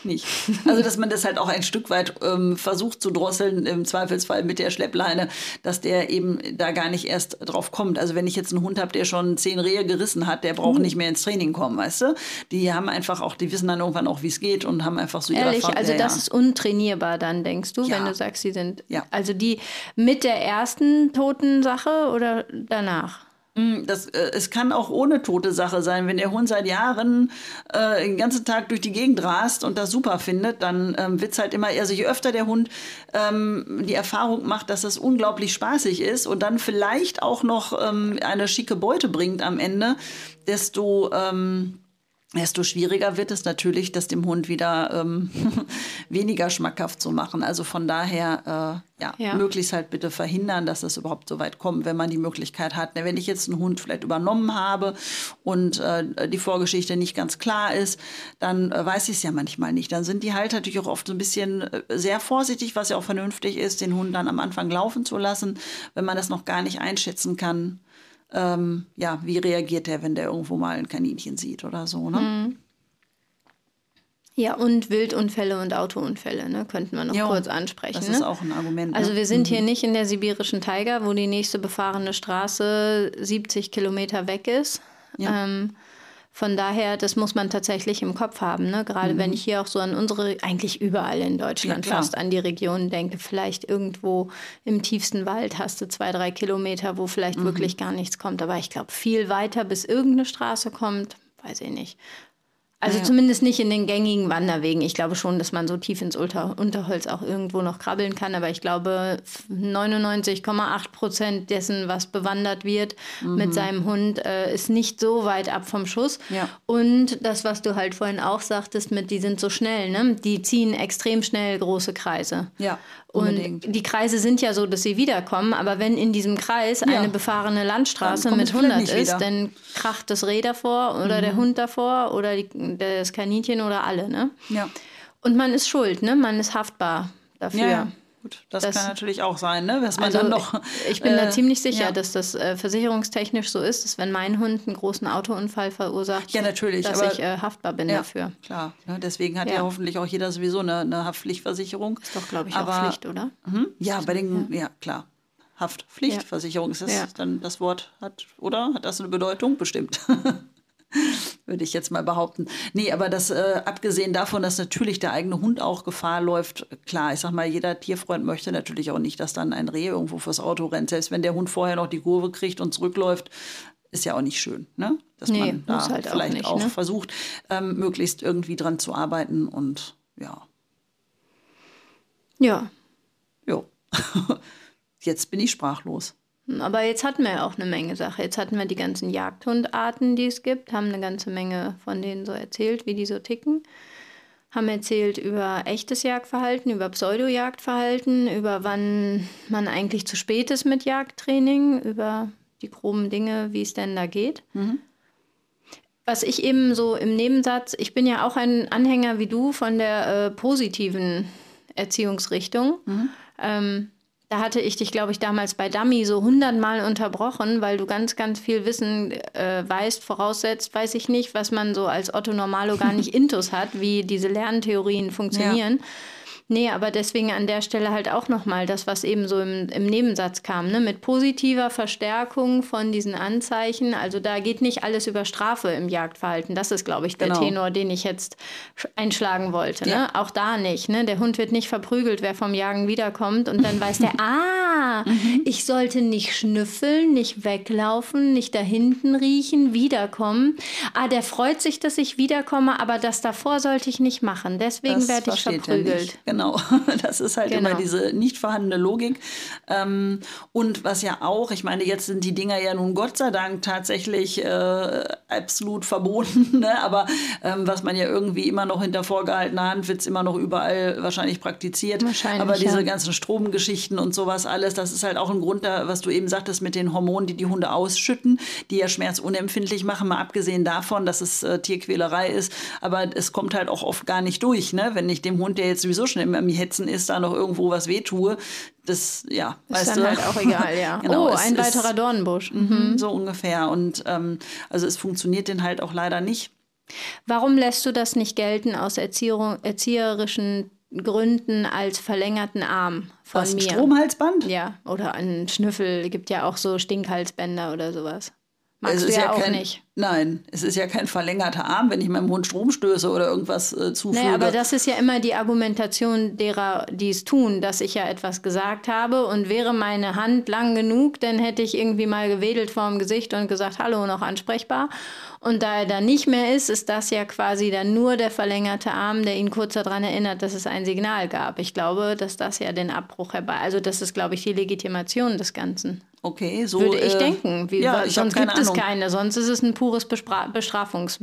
Nicht. <laughs> Also, dass man das halt auch ein Stück weit ähm, versucht zu drosseln, im Zweifelsfall mit der Schleppleine, dass der eben da gar nicht erst drauf kommt. Also, wenn ich jetzt einen Hund habe, der schon zehn Rehe gerissen hat, der Mhm. braucht nicht mehr ins Training kommen, weißt du? Die haben einfach auch, die wissen dann irgendwann auch, wie es geht und haben einfach so ihre Ehrlich, also ja, das ja. ist untrainierbar dann, denkst du, Ja. wenn du sagst, sie sind. Also die mit der ersten toten Sache oder danach? Mm, Das, äh, es kann auch ohne tote Sache sein. Wenn der Hund seit Jahren äh, den ganzen Tag durch die Gegend rast und das super findet, dann ähm, wird es halt immer, also je öfter der Hund ähm, die Erfahrung macht, dass es unglaublich spaßig ist und dann vielleicht auch noch ähm, eine schicke Beute bringt am Ende, desto... Ähm, desto schwieriger wird es natürlich, das dem Hund wieder ähm, <laughs> weniger schmackhaft zu machen. Also von daher, äh, ja, Ja. möglichst halt bitte verhindern, dass es überhaupt so weit kommt, wenn man die Möglichkeit hat. Wenn ich jetzt einen Hund vielleicht übernommen habe und äh, die Vorgeschichte nicht ganz klar ist, dann äh, weiß ich es ja manchmal nicht. Dann sind die halt natürlich auch oft so ein bisschen äh, sehr vorsichtig, was ja auch vernünftig ist, den Hund dann am Anfang laufen zu lassen, wenn man das noch gar nicht einschätzen kann ähm, ja, wie reagiert der, wenn der irgendwo mal ein Kaninchen sieht oder so, ne? Mhm. Ja, und Wildunfälle und Autounfälle, ne, könnten wir noch Ja, kurz ansprechen. Das ne? ist auch ein Argument. Also ne? wir sind hier nicht in der sibirischen Taiga, wo die nächste befahrene Straße 70 Kilometer weg ist. Ja. Ähm, von daher, das muss man tatsächlich im Kopf haben. Ne? Gerade wenn ich hier auch so an unsere, eigentlich überall in Deutschland Mhm. Ja, fast an die Regionen denke. Vielleicht irgendwo im tiefsten Wald hast du zwei, drei Kilometer, wo vielleicht Mhm. wirklich gar nichts kommt. Aber ich glaube, viel weiter, bis irgendeine Straße kommt, weiß ich nicht. Also Ja. zumindest nicht in den gängigen Wanderwegen. Ich glaube schon, dass man so tief ins Unter Unterholz auch irgendwo noch krabbeln kann. Aber ich glaube, 99,8 Prozent dessen, was bewandert wird mit seinem Hund, äh, ist nicht so weit ab vom Schuss. Ja. Und das, was du halt vorhin auch sagtest, mit die sind so schnell, ne? Die ziehen extrem schnell große Kreise. Ja, Und unbedingt. die Kreise sind ja so, dass sie wiederkommen, aber wenn in diesem Kreis Ja. eine befahrene Landstraße mit es vielleicht 100 nicht ist, wieder. dann kracht das Reh davor oder der Hund davor oder die, das Kaninchen oder alle. Ne? Ja. Und man ist schuld, ne? man ist haftbar dafür. Ja, ja. Gut, das, Das- kann natürlich auch sein, ne? dass man Also dann noch. ich bin da äh, ziemlich sicher, ja. dass das äh, versicherungstechnisch so ist, dass wenn mein Hund einen großen Autounfall verursacht, Ja, natürlich, dass aber- ich äh, haftbar bin Ja, dafür. klar. Ne? Deswegen hat ja. Hoffentlich auch jeder sowieso eine, eine Haftpflichtversicherung. Ist doch, glaube ich, Aber, auch Pflicht, oder? Mhm. Ja, bei den, ja, klar. Haftpflichtversicherung ist das Ja. dann das Wort hat, oder? Hat das eine Bedeutung? Bestimmt. <laughs> <laughs> Würde ich jetzt mal behaupten. Nee, aber das, äh, abgesehen davon, dass natürlich der eigene Hund auch Gefahr läuft, klar, ich sag mal, jeder Tierfreund möchte natürlich auch nicht, dass dann ein Reh irgendwo fürs Auto rennt. Selbst wenn der Hund vorher noch die Kurve kriegt und zurückläuft, ist ja auch nicht schön, ne? Dass Nee, man da halt auch vielleicht nicht, auch ne? versucht, ähm, möglichst irgendwie dran zu arbeiten und ja, Ja. jo. <laughs> Jetzt bin ich sprachlos. Aber jetzt hatten wir ja auch eine Menge Sache. Jetzt hatten wir die ganzen Jagdhundarten, die es gibt, haben eine ganze Menge von denen so erzählt, wie die so ticken. Haben erzählt über echtes Jagdverhalten, über Pseudo-Jagdverhalten, über wann man eigentlich zu spät ist mit Jagdtraining, über die groben Dinge, wie es denn da geht. Was ich eben so im Nebensatz, ich bin ja auch ein Anhänger wie du von der äh, positiven Erziehungsrichtung. Ähm, da hatte ich dich, glaube ich, damals bei Dummy so hundertmal unterbrochen, weil du ganz, ganz viel Wissen äh, weißt, voraussetzt, weiß ich nicht, was man so als Otto Normalo gar nicht <laughs> intus hat, wie diese Lerntheorien funktionieren. Nee, aber deswegen an der Stelle halt auch nochmal das, was eben so im, im Nebensatz kam, ne? mit positiver Verstärkung von diesen Anzeichen. Also da geht nicht alles über Strafe im Jagdverhalten. Das ist, glaube ich, der genau. Tenor, den ich jetzt einschlagen wollte. Ne? Ja. Auch da nicht. Ne? Der Hund wird nicht verprügelt, wer vom Jagen wiederkommt und dann weiß der, <laughs> ah, mhm. ich sollte nicht schnüffeln, nicht weglaufen, nicht da hinten riechen, wiederkommen. Ah, der freut sich, dass ich wiederkomme, aber das davor sollte ich nicht machen. Deswegen werde ich verprügelt. Genau, <laughs> das ist halt genau. immer diese nicht vorhandene Logik. Ähm, und was ja auch, ich meine, jetzt sind die Dinger ja nun Gott sei Dank tatsächlich äh, absolut verboten, <laughs> ne? aber ähm, was man ja irgendwie immer noch hinter vorgehaltener Hand wird es immer noch überall wahrscheinlich praktiziert. Wahrscheinlich, aber diese ja. ganzen Stromgeschichten und sowas alles, das ist halt auch ein Grund, da, was du eben sagtest mit den Hormonen, die die Hunde ausschütten, die ja schmerzunempfindlich machen, mal abgesehen davon, dass es äh, Tierquälerei ist, aber es kommt halt auch oft gar nicht durch, ne? wenn ich dem Hund, der jetzt sowieso schon im, im Hetzen ist, da noch irgendwo was wehtue, das, ja, ist weißt dann du? halt auch egal, ja. <laughs> genau, oh, ein weiterer ist, Dornenbusch. Mhm. So ungefähr. Und ähm, also es funktioniert den halt auch leider nicht. Warum lässt du das nicht gelten aus Erziehung, erzieherischen Gründen als verlängerten Arm von Was, mir? Stromhalsband? Ja, oder ein Schnüffel, gibt ja auch so Stinkhalsbänder oder sowas. Magst es du ja, ja auch kein, nicht. Nein, es ist ja kein verlängerter Arm, wenn ich meinem Hund Strom stöße oder irgendwas äh, zufüge. Naja, aber das ist ja immer die Argumentation derer, die es tun, dass ich ja etwas gesagt habe und wäre meine Hand lang genug, dann hätte ich irgendwie mal gewedelt vor dem Gesicht und gesagt, hallo, noch ansprechbar. Und da er da nicht mehr ist, ist das ja quasi dann nur der verlängerte Arm, der ihn kurz daran erinnert, dass es ein Signal gab. Ich glaube, dass das ja den Abbruch herbei, also das ist, glaube ich, die Legitimation des Ganzen. Okay, so. Würde ich äh, denken. Wie, ja, sonst gibt es keine, sonst ist es ein pures Bestrafungs.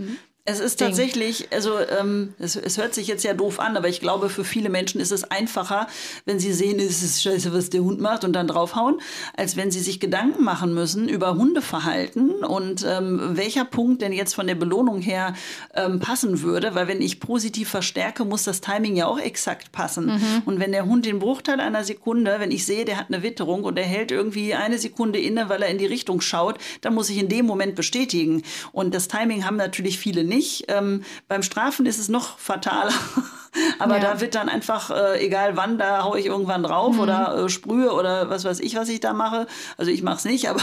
Es ist Ding. tatsächlich, also ähm, es, es, hört sich jetzt ja doof an, aber ich glaube, für viele Menschen ist es einfacher, wenn sie sehen, es ist scheiße, was der Hund macht und dann draufhauen, als wenn sie sich Gedanken machen müssen über Hundeverhalten und ähm, welcher Punkt denn jetzt von der Belohnung her ähm, passen würde. Weil wenn ich positiv verstärke, muss das Timing ja auch exakt passen. Mhm. Und wenn der Hund den Bruchteil einer Sekunde, wenn ich sehe, der hat eine Witterung und er hält irgendwie eine Sekunde inne, weil er in die Richtung schaut, dann muss ich in dem Moment bestätigen. Und das Timing haben natürlich viele nicht. Ähm, beim Strafen ist es noch fataler. <laughs> Aber ja. da wird dann einfach, äh, egal wann, da haue ich irgendwann drauf mhm. oder äh, sprühe oder was weiß ich, was ich da mache. Also ich mache es nicht, <laughs> aber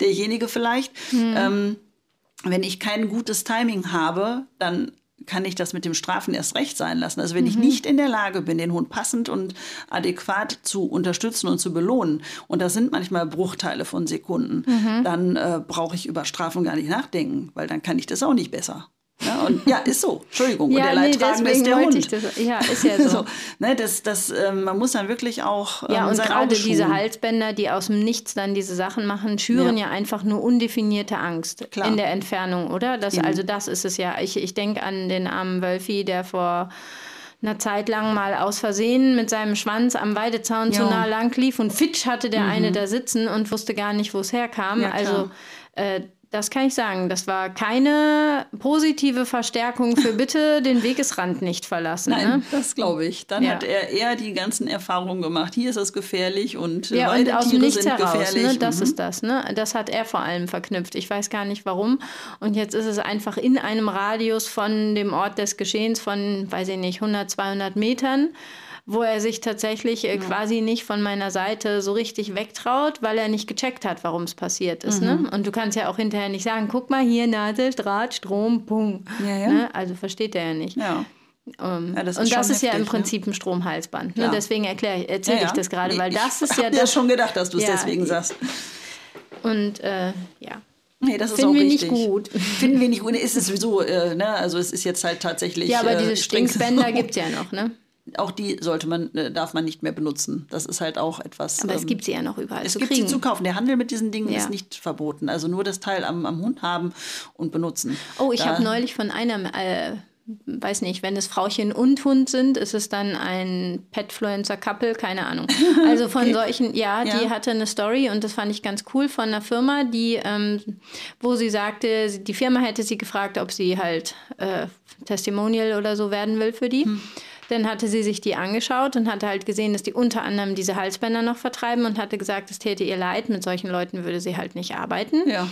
derjenige vielleicht. Mhm. Ähm, wenn ich kein gutes Timing habe, dann kann ich das mit dem Strafen erst recht sein lassen. Also wenn mhm. ich nicht in der Lage bin, den Hund passend und adäquat zu unterstützen und zu belohnen, und das sind manchmal Bruchteile von Sekunden, mhm. dann äh, brauche ich über Strafen gar nicht nachdenken, weil dann kann ich das auch nicht besser. Ja, und, ja, ist so. Entschuldigung. ja, und der Leidtragende nee, ist der Hund. Das, ja, ist ja <laughs> so. so ne, das, das, äh, man muss dann wirklich auch ähm, Ja, und gerade diese Halsbänder, die aus dem Nichts dann diese Sachen machen, schüren ja, ja einfach nur undefinierte Angst Klar. in der Entfernung, oder? Das, also das ist es ja. Ich, ich denke an den armen Wölfi, der vor einer Zeit lang mal aus Versehen mit seinem Schwanz am Weidezaun jo. zu nah lang lief und fitsch hatte der mhm. eine da sitzen und wusste gar nicht, wo es herkam. Ja, also äh, das kann ich sagen. Das war keine positive Verstärkung für <laughs> bitte den Wegesrand nicht verlassen. Nein, ne? das glaube ich. Dann ja. hat er eher die ganzen Erfahrungen gemacht. Hier ist es gefährlich und ja, und aus dem Nichts heraus. Ne? Das mhm. ist das. Ne? Das hat er vor allem verknüpft. Ich weiß gar nicht warum. Und jetzt ist es einfach in einem Radius von dem Ort des Geschehens von, weiß ich nicht, 100, 200 Metern wo er sich tatsächlich äh, ja. quasi nicht von meiner Seite so richtig wegtraut, weil er nicht gecheckt hat, warum es passiert ist. Ne? Mhm. Ne? Und du kannst ja auch hinterher nicht sagen, guck mal hier, Nadel, Draht, Strom, Pung. Ja, ja. Ne? Also versteht er ja nicht. Ja. Um, ähm, ja, das und das ist heftig, ja im Prinzip ne? ein Stromhalsband. Ne? Deswegen erzähle ja, ich das gerade, weil das ist ja. Ich habe ja schon gedacht, dass du es deswegen sagst. Und äh, ja. Nee, das ist Finden auch wir richtig. nicht gut. Finden wir nicht gut. Ist es sowieso, äh, ne? Also es ist jetzt halt tatsächlich. Ja, aber diese äh, Stinkbänder <laughs> gibt es ja noch, ne? Auch die sollte man, äh, darf man nicht mehr benutzen. Das ist halt auch etwas. Aber ähm, es gibt sie ja noch überall. Es gibt kriegen. sie zu kaufen. Der Handel mit diesen Dingen ja. ist nicht verboten. Also nur das Teil am, am Hund haben und benutzen. Oh, ich habe neulich von einem, äh, weiß nicht, wenn es Frauchen und Hund sind, ist es dann ein Petfluencer-Couple, keine Ahnung. <laughs> Also von okay. solchen, ja, ja, die hatte eine Story und das fand ich ganz cool von einer Firma, die, ähm, wo sie sagte, die Firma hätte sie gefragt, ob sie halt äh, Testimonial oder so werden will für die. Hm. Dann hatte sie sich die angeschaut und hatte halt gesehen, dass die unter anderem diese Halsbänder noch vertreiben und hatte gesagt, es täte ihr leid, mit solchen Leuten würde sie halt nicht arbeiten. Ja.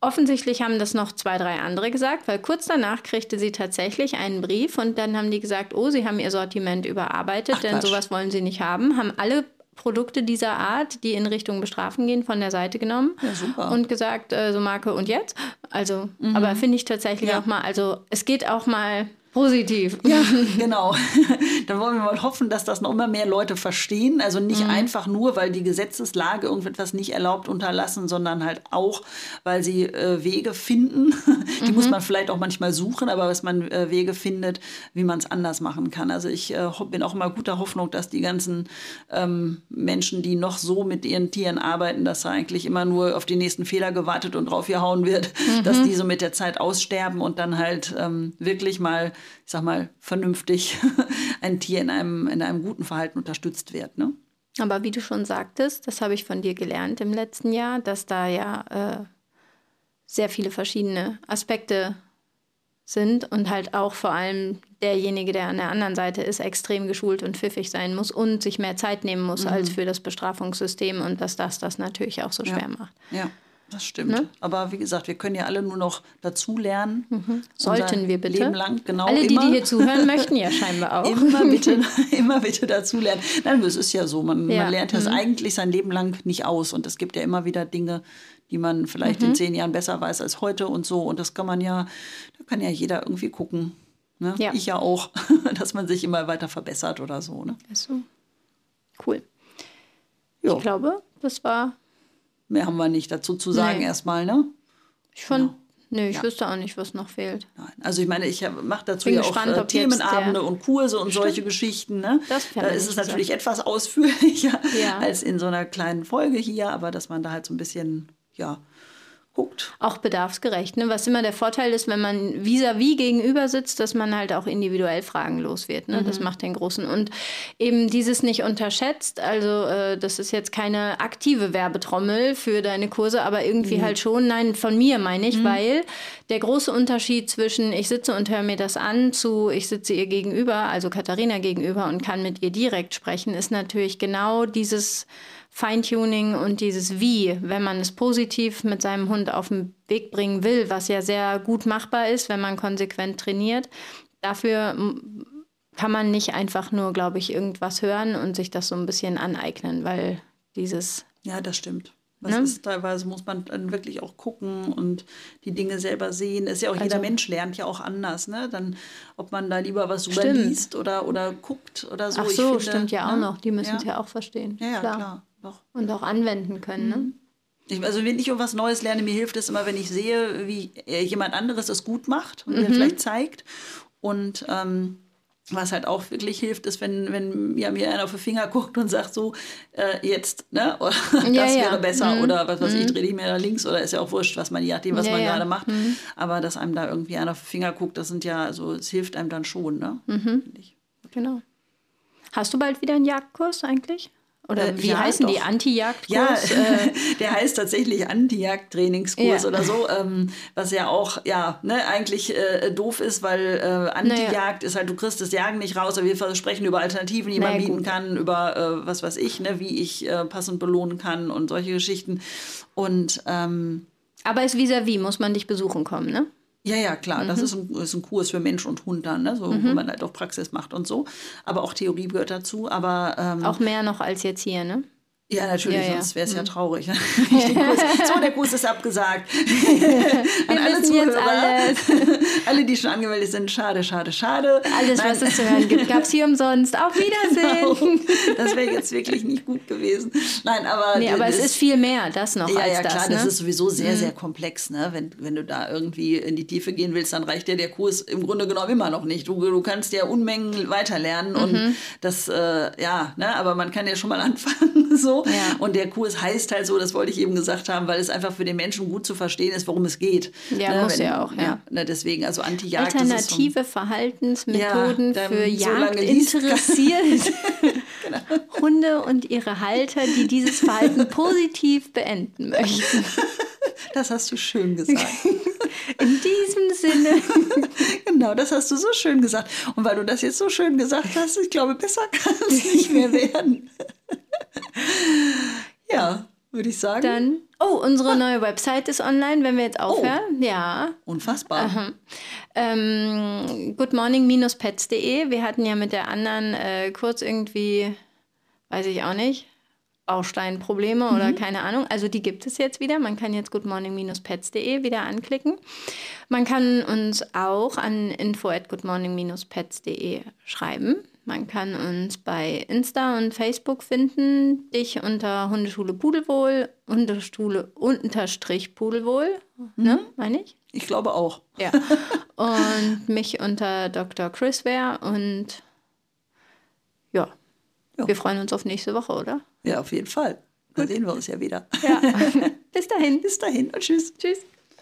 offensichtlich haben das noch zwei, drei andere gesagt, weil kurz danach kriegte sie tatsächlich einen Brief und dann haben die gesagt, oh, sie haben ihr Sortiment überarbeitet, Ach, denn Quatsch. sowas wollen sie nicht haben, haben alle Produkte dieser Art, die in Richtung Bestrafen gehen, von der Seite genommen Ja, und gesagt, äh, so Marke und jetzt. Also, aber finde ich tatsächlich Ja. auch mal, also es geht auch mal positiv. Ja, <laughs> genau. <laughs> Dann wollen wir mal hoffen, dass das noch immer mehr Leute verstehen. Also nicht einfach nur, weil die Gesetzeslage irgendetwas nicht erlaubt unterlassen, sondern halt auch, weil sie äh, Wege finden. <laughs> Die muss man vielleicht auch manchmal suchen, aber dass man äh, Wege findet, wie man es anders machen kann. Also ich äh, bin auch immer guter Hoffnung, dass die ganzen ähm, Menschen, die noch so mit ihren Tieren arbeiten, dass da eigentlich immer nur auf die nächsten Fehler gewartet und drauf gehauen wird, dass die so mit der Zeit aussterben und dann halt ähm, wirklich mal, ich sag mal, vernünftig <laughs> ein Tier in einem, in einem guten Verhalten unterstützt wird. Ne? Aber wie du schon sagtest, das habe ich von dir gelernt im letzten Jahr, dass da ja äh, sehr viele verschiedene Aspekte sind und halt auch vor allem derjenige, der an der anderen Seite ist, extrem geschult und pfiffig sein muss und sich mehr Zeit nehmen muss als für das Bestrafungssystem und dass das das natürlich auch so schwer macht. Ja, das stimmt. Aber wie gesagt, wir können ja alle nur noch dazu lernen. Sollten Unser wir bitte. Leben lang, genau. Alle, die, immer. die hier zuhören, möchten ja <laughs> scheinbar auch. Immer bitte, immer bitte dazu lernen. Nein, es ist ja so. Man, Ja. Mhm. man lernt das eigentlich sein Leben lang nicht aus. Und es gibt ja immer wieder Dinge, die man vielleicht Mhm. in zehn Jahren besser weiß als heute und so. Und das kann man ja, da kann ja jeder irgendwie gucken. Ne? Ja. Ich ja auch, <laughs> dass man sich immer weiter verbessert oder so. Ne? Ach so. Cool. Ja, Ich glaube, das war mehr haben wir nicht dazu zu sagen Nee. erstmal. Ne? Ich fand, Genau. nö, ich wüsste auch nicht, was noch fehlt. Nein. Also ich meine, ich mache dazu Bin ja gespannt, auch äh, Themenabende der- und Kurse und solche Geschichten. Ne? Das da ist es natürlich etwas ausführlicher Ja. als in so einer kleinen Folge hier, aber dass man da halt so ein bisschen, ja, guckt. Auch bedarfsgerecht, ne? was immer der Vorteil ist, wenn man vis-à-vis gegenüber sitzt, dass man halt auch individuell fragenlos wird. Ne? Das macht den Großen. Und eben dieses nicht unterschätzt, also äh, das ist jetzt keine aktive Werbetrommel für deine Kurse, aber irgendwie halt schon, nein, von mir meine ich, weil der große Unterschied zwischen ich sitze und höre mir das an zu ich sitze ihr gegenüber, also Katharina gegenüber und kann mit ihr direkt sprechen, ist natürlich genau dieses Feintuning und dieses Wie, wenn man es positiv mit seinem Hund auf den Weg bringen will, was ja sehr gut machbar ist, wenn man konsequent trainiert. Dafür kann man nicht einfach nur, glaube ich, irgendwas hören und sich das so ein bisschen aneignen, weil dieses Ja, das stimmt. Das Ne? ist teilweise muss man dann wirklich auch gucken und die Dinge selber sehen. Ist ja auch jeder Also- Mensch lernt ja auch anders, ne? Dann, ob man da lieber was überliest oder, oder guckt oder so. Ach so, finde, stimmt ja auch ne? noch. Die müssen es ja. ja auch verstehen. Ja, ja, klar. Doch. Und auch anwenden können. Ne? Ich, also wenn ich irgendwas Neues lerne, mir hilft es immer, wenn ich sehe, wie äh, jemand anderes es gut macht und Mhm. mir vielleicht zeigt. Und ähm, was halt auch wirklich hilft, ist, wenn, wenn ja, mir einer auf den Finger guckt und sagt so, äh, jetzt, ne? Oder <laughs> das Ja, ja. wäre besser Mhm. oder was weiß ich, dreh dich mehr nach links oder ist ja auch wurscht, was man, je nachdem, was Ja, man gerade macht. Aber dass einem da irgendwie einer auf den Finger guckt, das sind ja, also es hilft einem dann schon, ne? Mhm. Ich. Genau. Hast du bald wieder einen Jagdkurs eigentlich? Oder Äh, wie ja, heißen die? Anti-Jagdkurs? Ja, Äh, <laughs> der heißt tatsächlich Anti-Jagd-Trainingskurs Ja. oder so, ähm, was ja auch, ja, ne, eigentlich äh, doof ist, weil äh, Anti-Jagd ist halt, du kriegst das Jagen nicht raus, aber wir sprechen über Alternativen, die man Naja, bieten gut. kann, über äh, was weiß ich, ne, wie ich äh, passend belohnen kann und solche Geschichten. Und ähm, aber ist vis-à-vis, muss man dich besuchen kommen, ne? Ja, ja, klar, Mhm. das ist ein, ist ein Kurs für Mensch und Hund dann, ne, so, wo man halt auch Praxis macht und so. Aber auch Theorie gehört dazu. Aber ähm, Auch mehr noch als jetzt hier, ne? Ja, natürlich, Ja, ja. sonst wäre es ja traurig. <laughs> <laughs> ne? Ich den Kurs, so, der Kurs ist abgesagt. <laughs> An alle Zuhörer, alle, die schon angemeldet sind, schade, schade, schade. Alles, Nein, was es zu hören gibt, gab es hier umsonst. Auf Wiedersehen. das wäre jetzt wirklich nicht gut gewesen. Nein, aber, Nee, aber es ist viel mehr, das noch ja, als ja, das. klar, ne? das ist sowieso sehr, sehr komplex. Ne? Wenn, wenn du da irgendwie in die Tiefe gehen willst, dann reicht dir der Kurs im Grunde genommen immer noch nicht. Du, du kannst ja Unmengen weiterlernen Mhm. und das, äh, ja, ne? aber man kann ja schon mal anfangen. so. Ja. Und der Kurs heißt halt so, das wollte ich eben gesagt haben, weil es einfach für den Menschen gut zu verstehen ist, worum es geht. Ja, ne? muss ja auch, ja. ne? Deswegen, also Anti-Jagd. Alternative Verhaltensmethoden Ja, für so lange liest- Jagdinteressierte <laughs> Hunde und ihre Halter, die dieses Verhalten positiv beenden möchten. Das hast du schön gesagt. <laughs> In diesem Sinne, <laughs> Genau, das hast du so schön gesagt. Und weil du das jetzt so schön gesagt hast, ich glaube, besser kann es nicht mehr <laughs> werden. ja, würde ich sagen. Dann, oh, unsere neue Website ist online, wenn wir jetzt aufhören. Ja. Unfassbar. Ähm, goodmorning-pets.de. Wir hatten ja mit der anderen äh, kurz irgendwie, weiß ich auch nicht, Bausteinprobleme oder Mhm. keine Ahnung. Also die gibt es jetzt wieder. Man kann jetzt goodmorning-pets.de wieder anklicken. Man kann uns auch an info at goodmorning-pets.de schreiben. Man kann uns bei Insta und Facebook finden. Dich unter Hundeschule Pudelwohl, Hundeschule unterstrich Pudelwohl, ne, meine ich? Ich glaube auch. Ja. <laughs> Und mich unter Dr. Chris Ware und ja. Ja. Wir freuen uns auf nächste Woche, oder? Ja, auf jeden Fall. Da sehen wir uns ja wieder. Ja. <laughs> Bis dahin. Bis dahin und tschüss. Tschüss.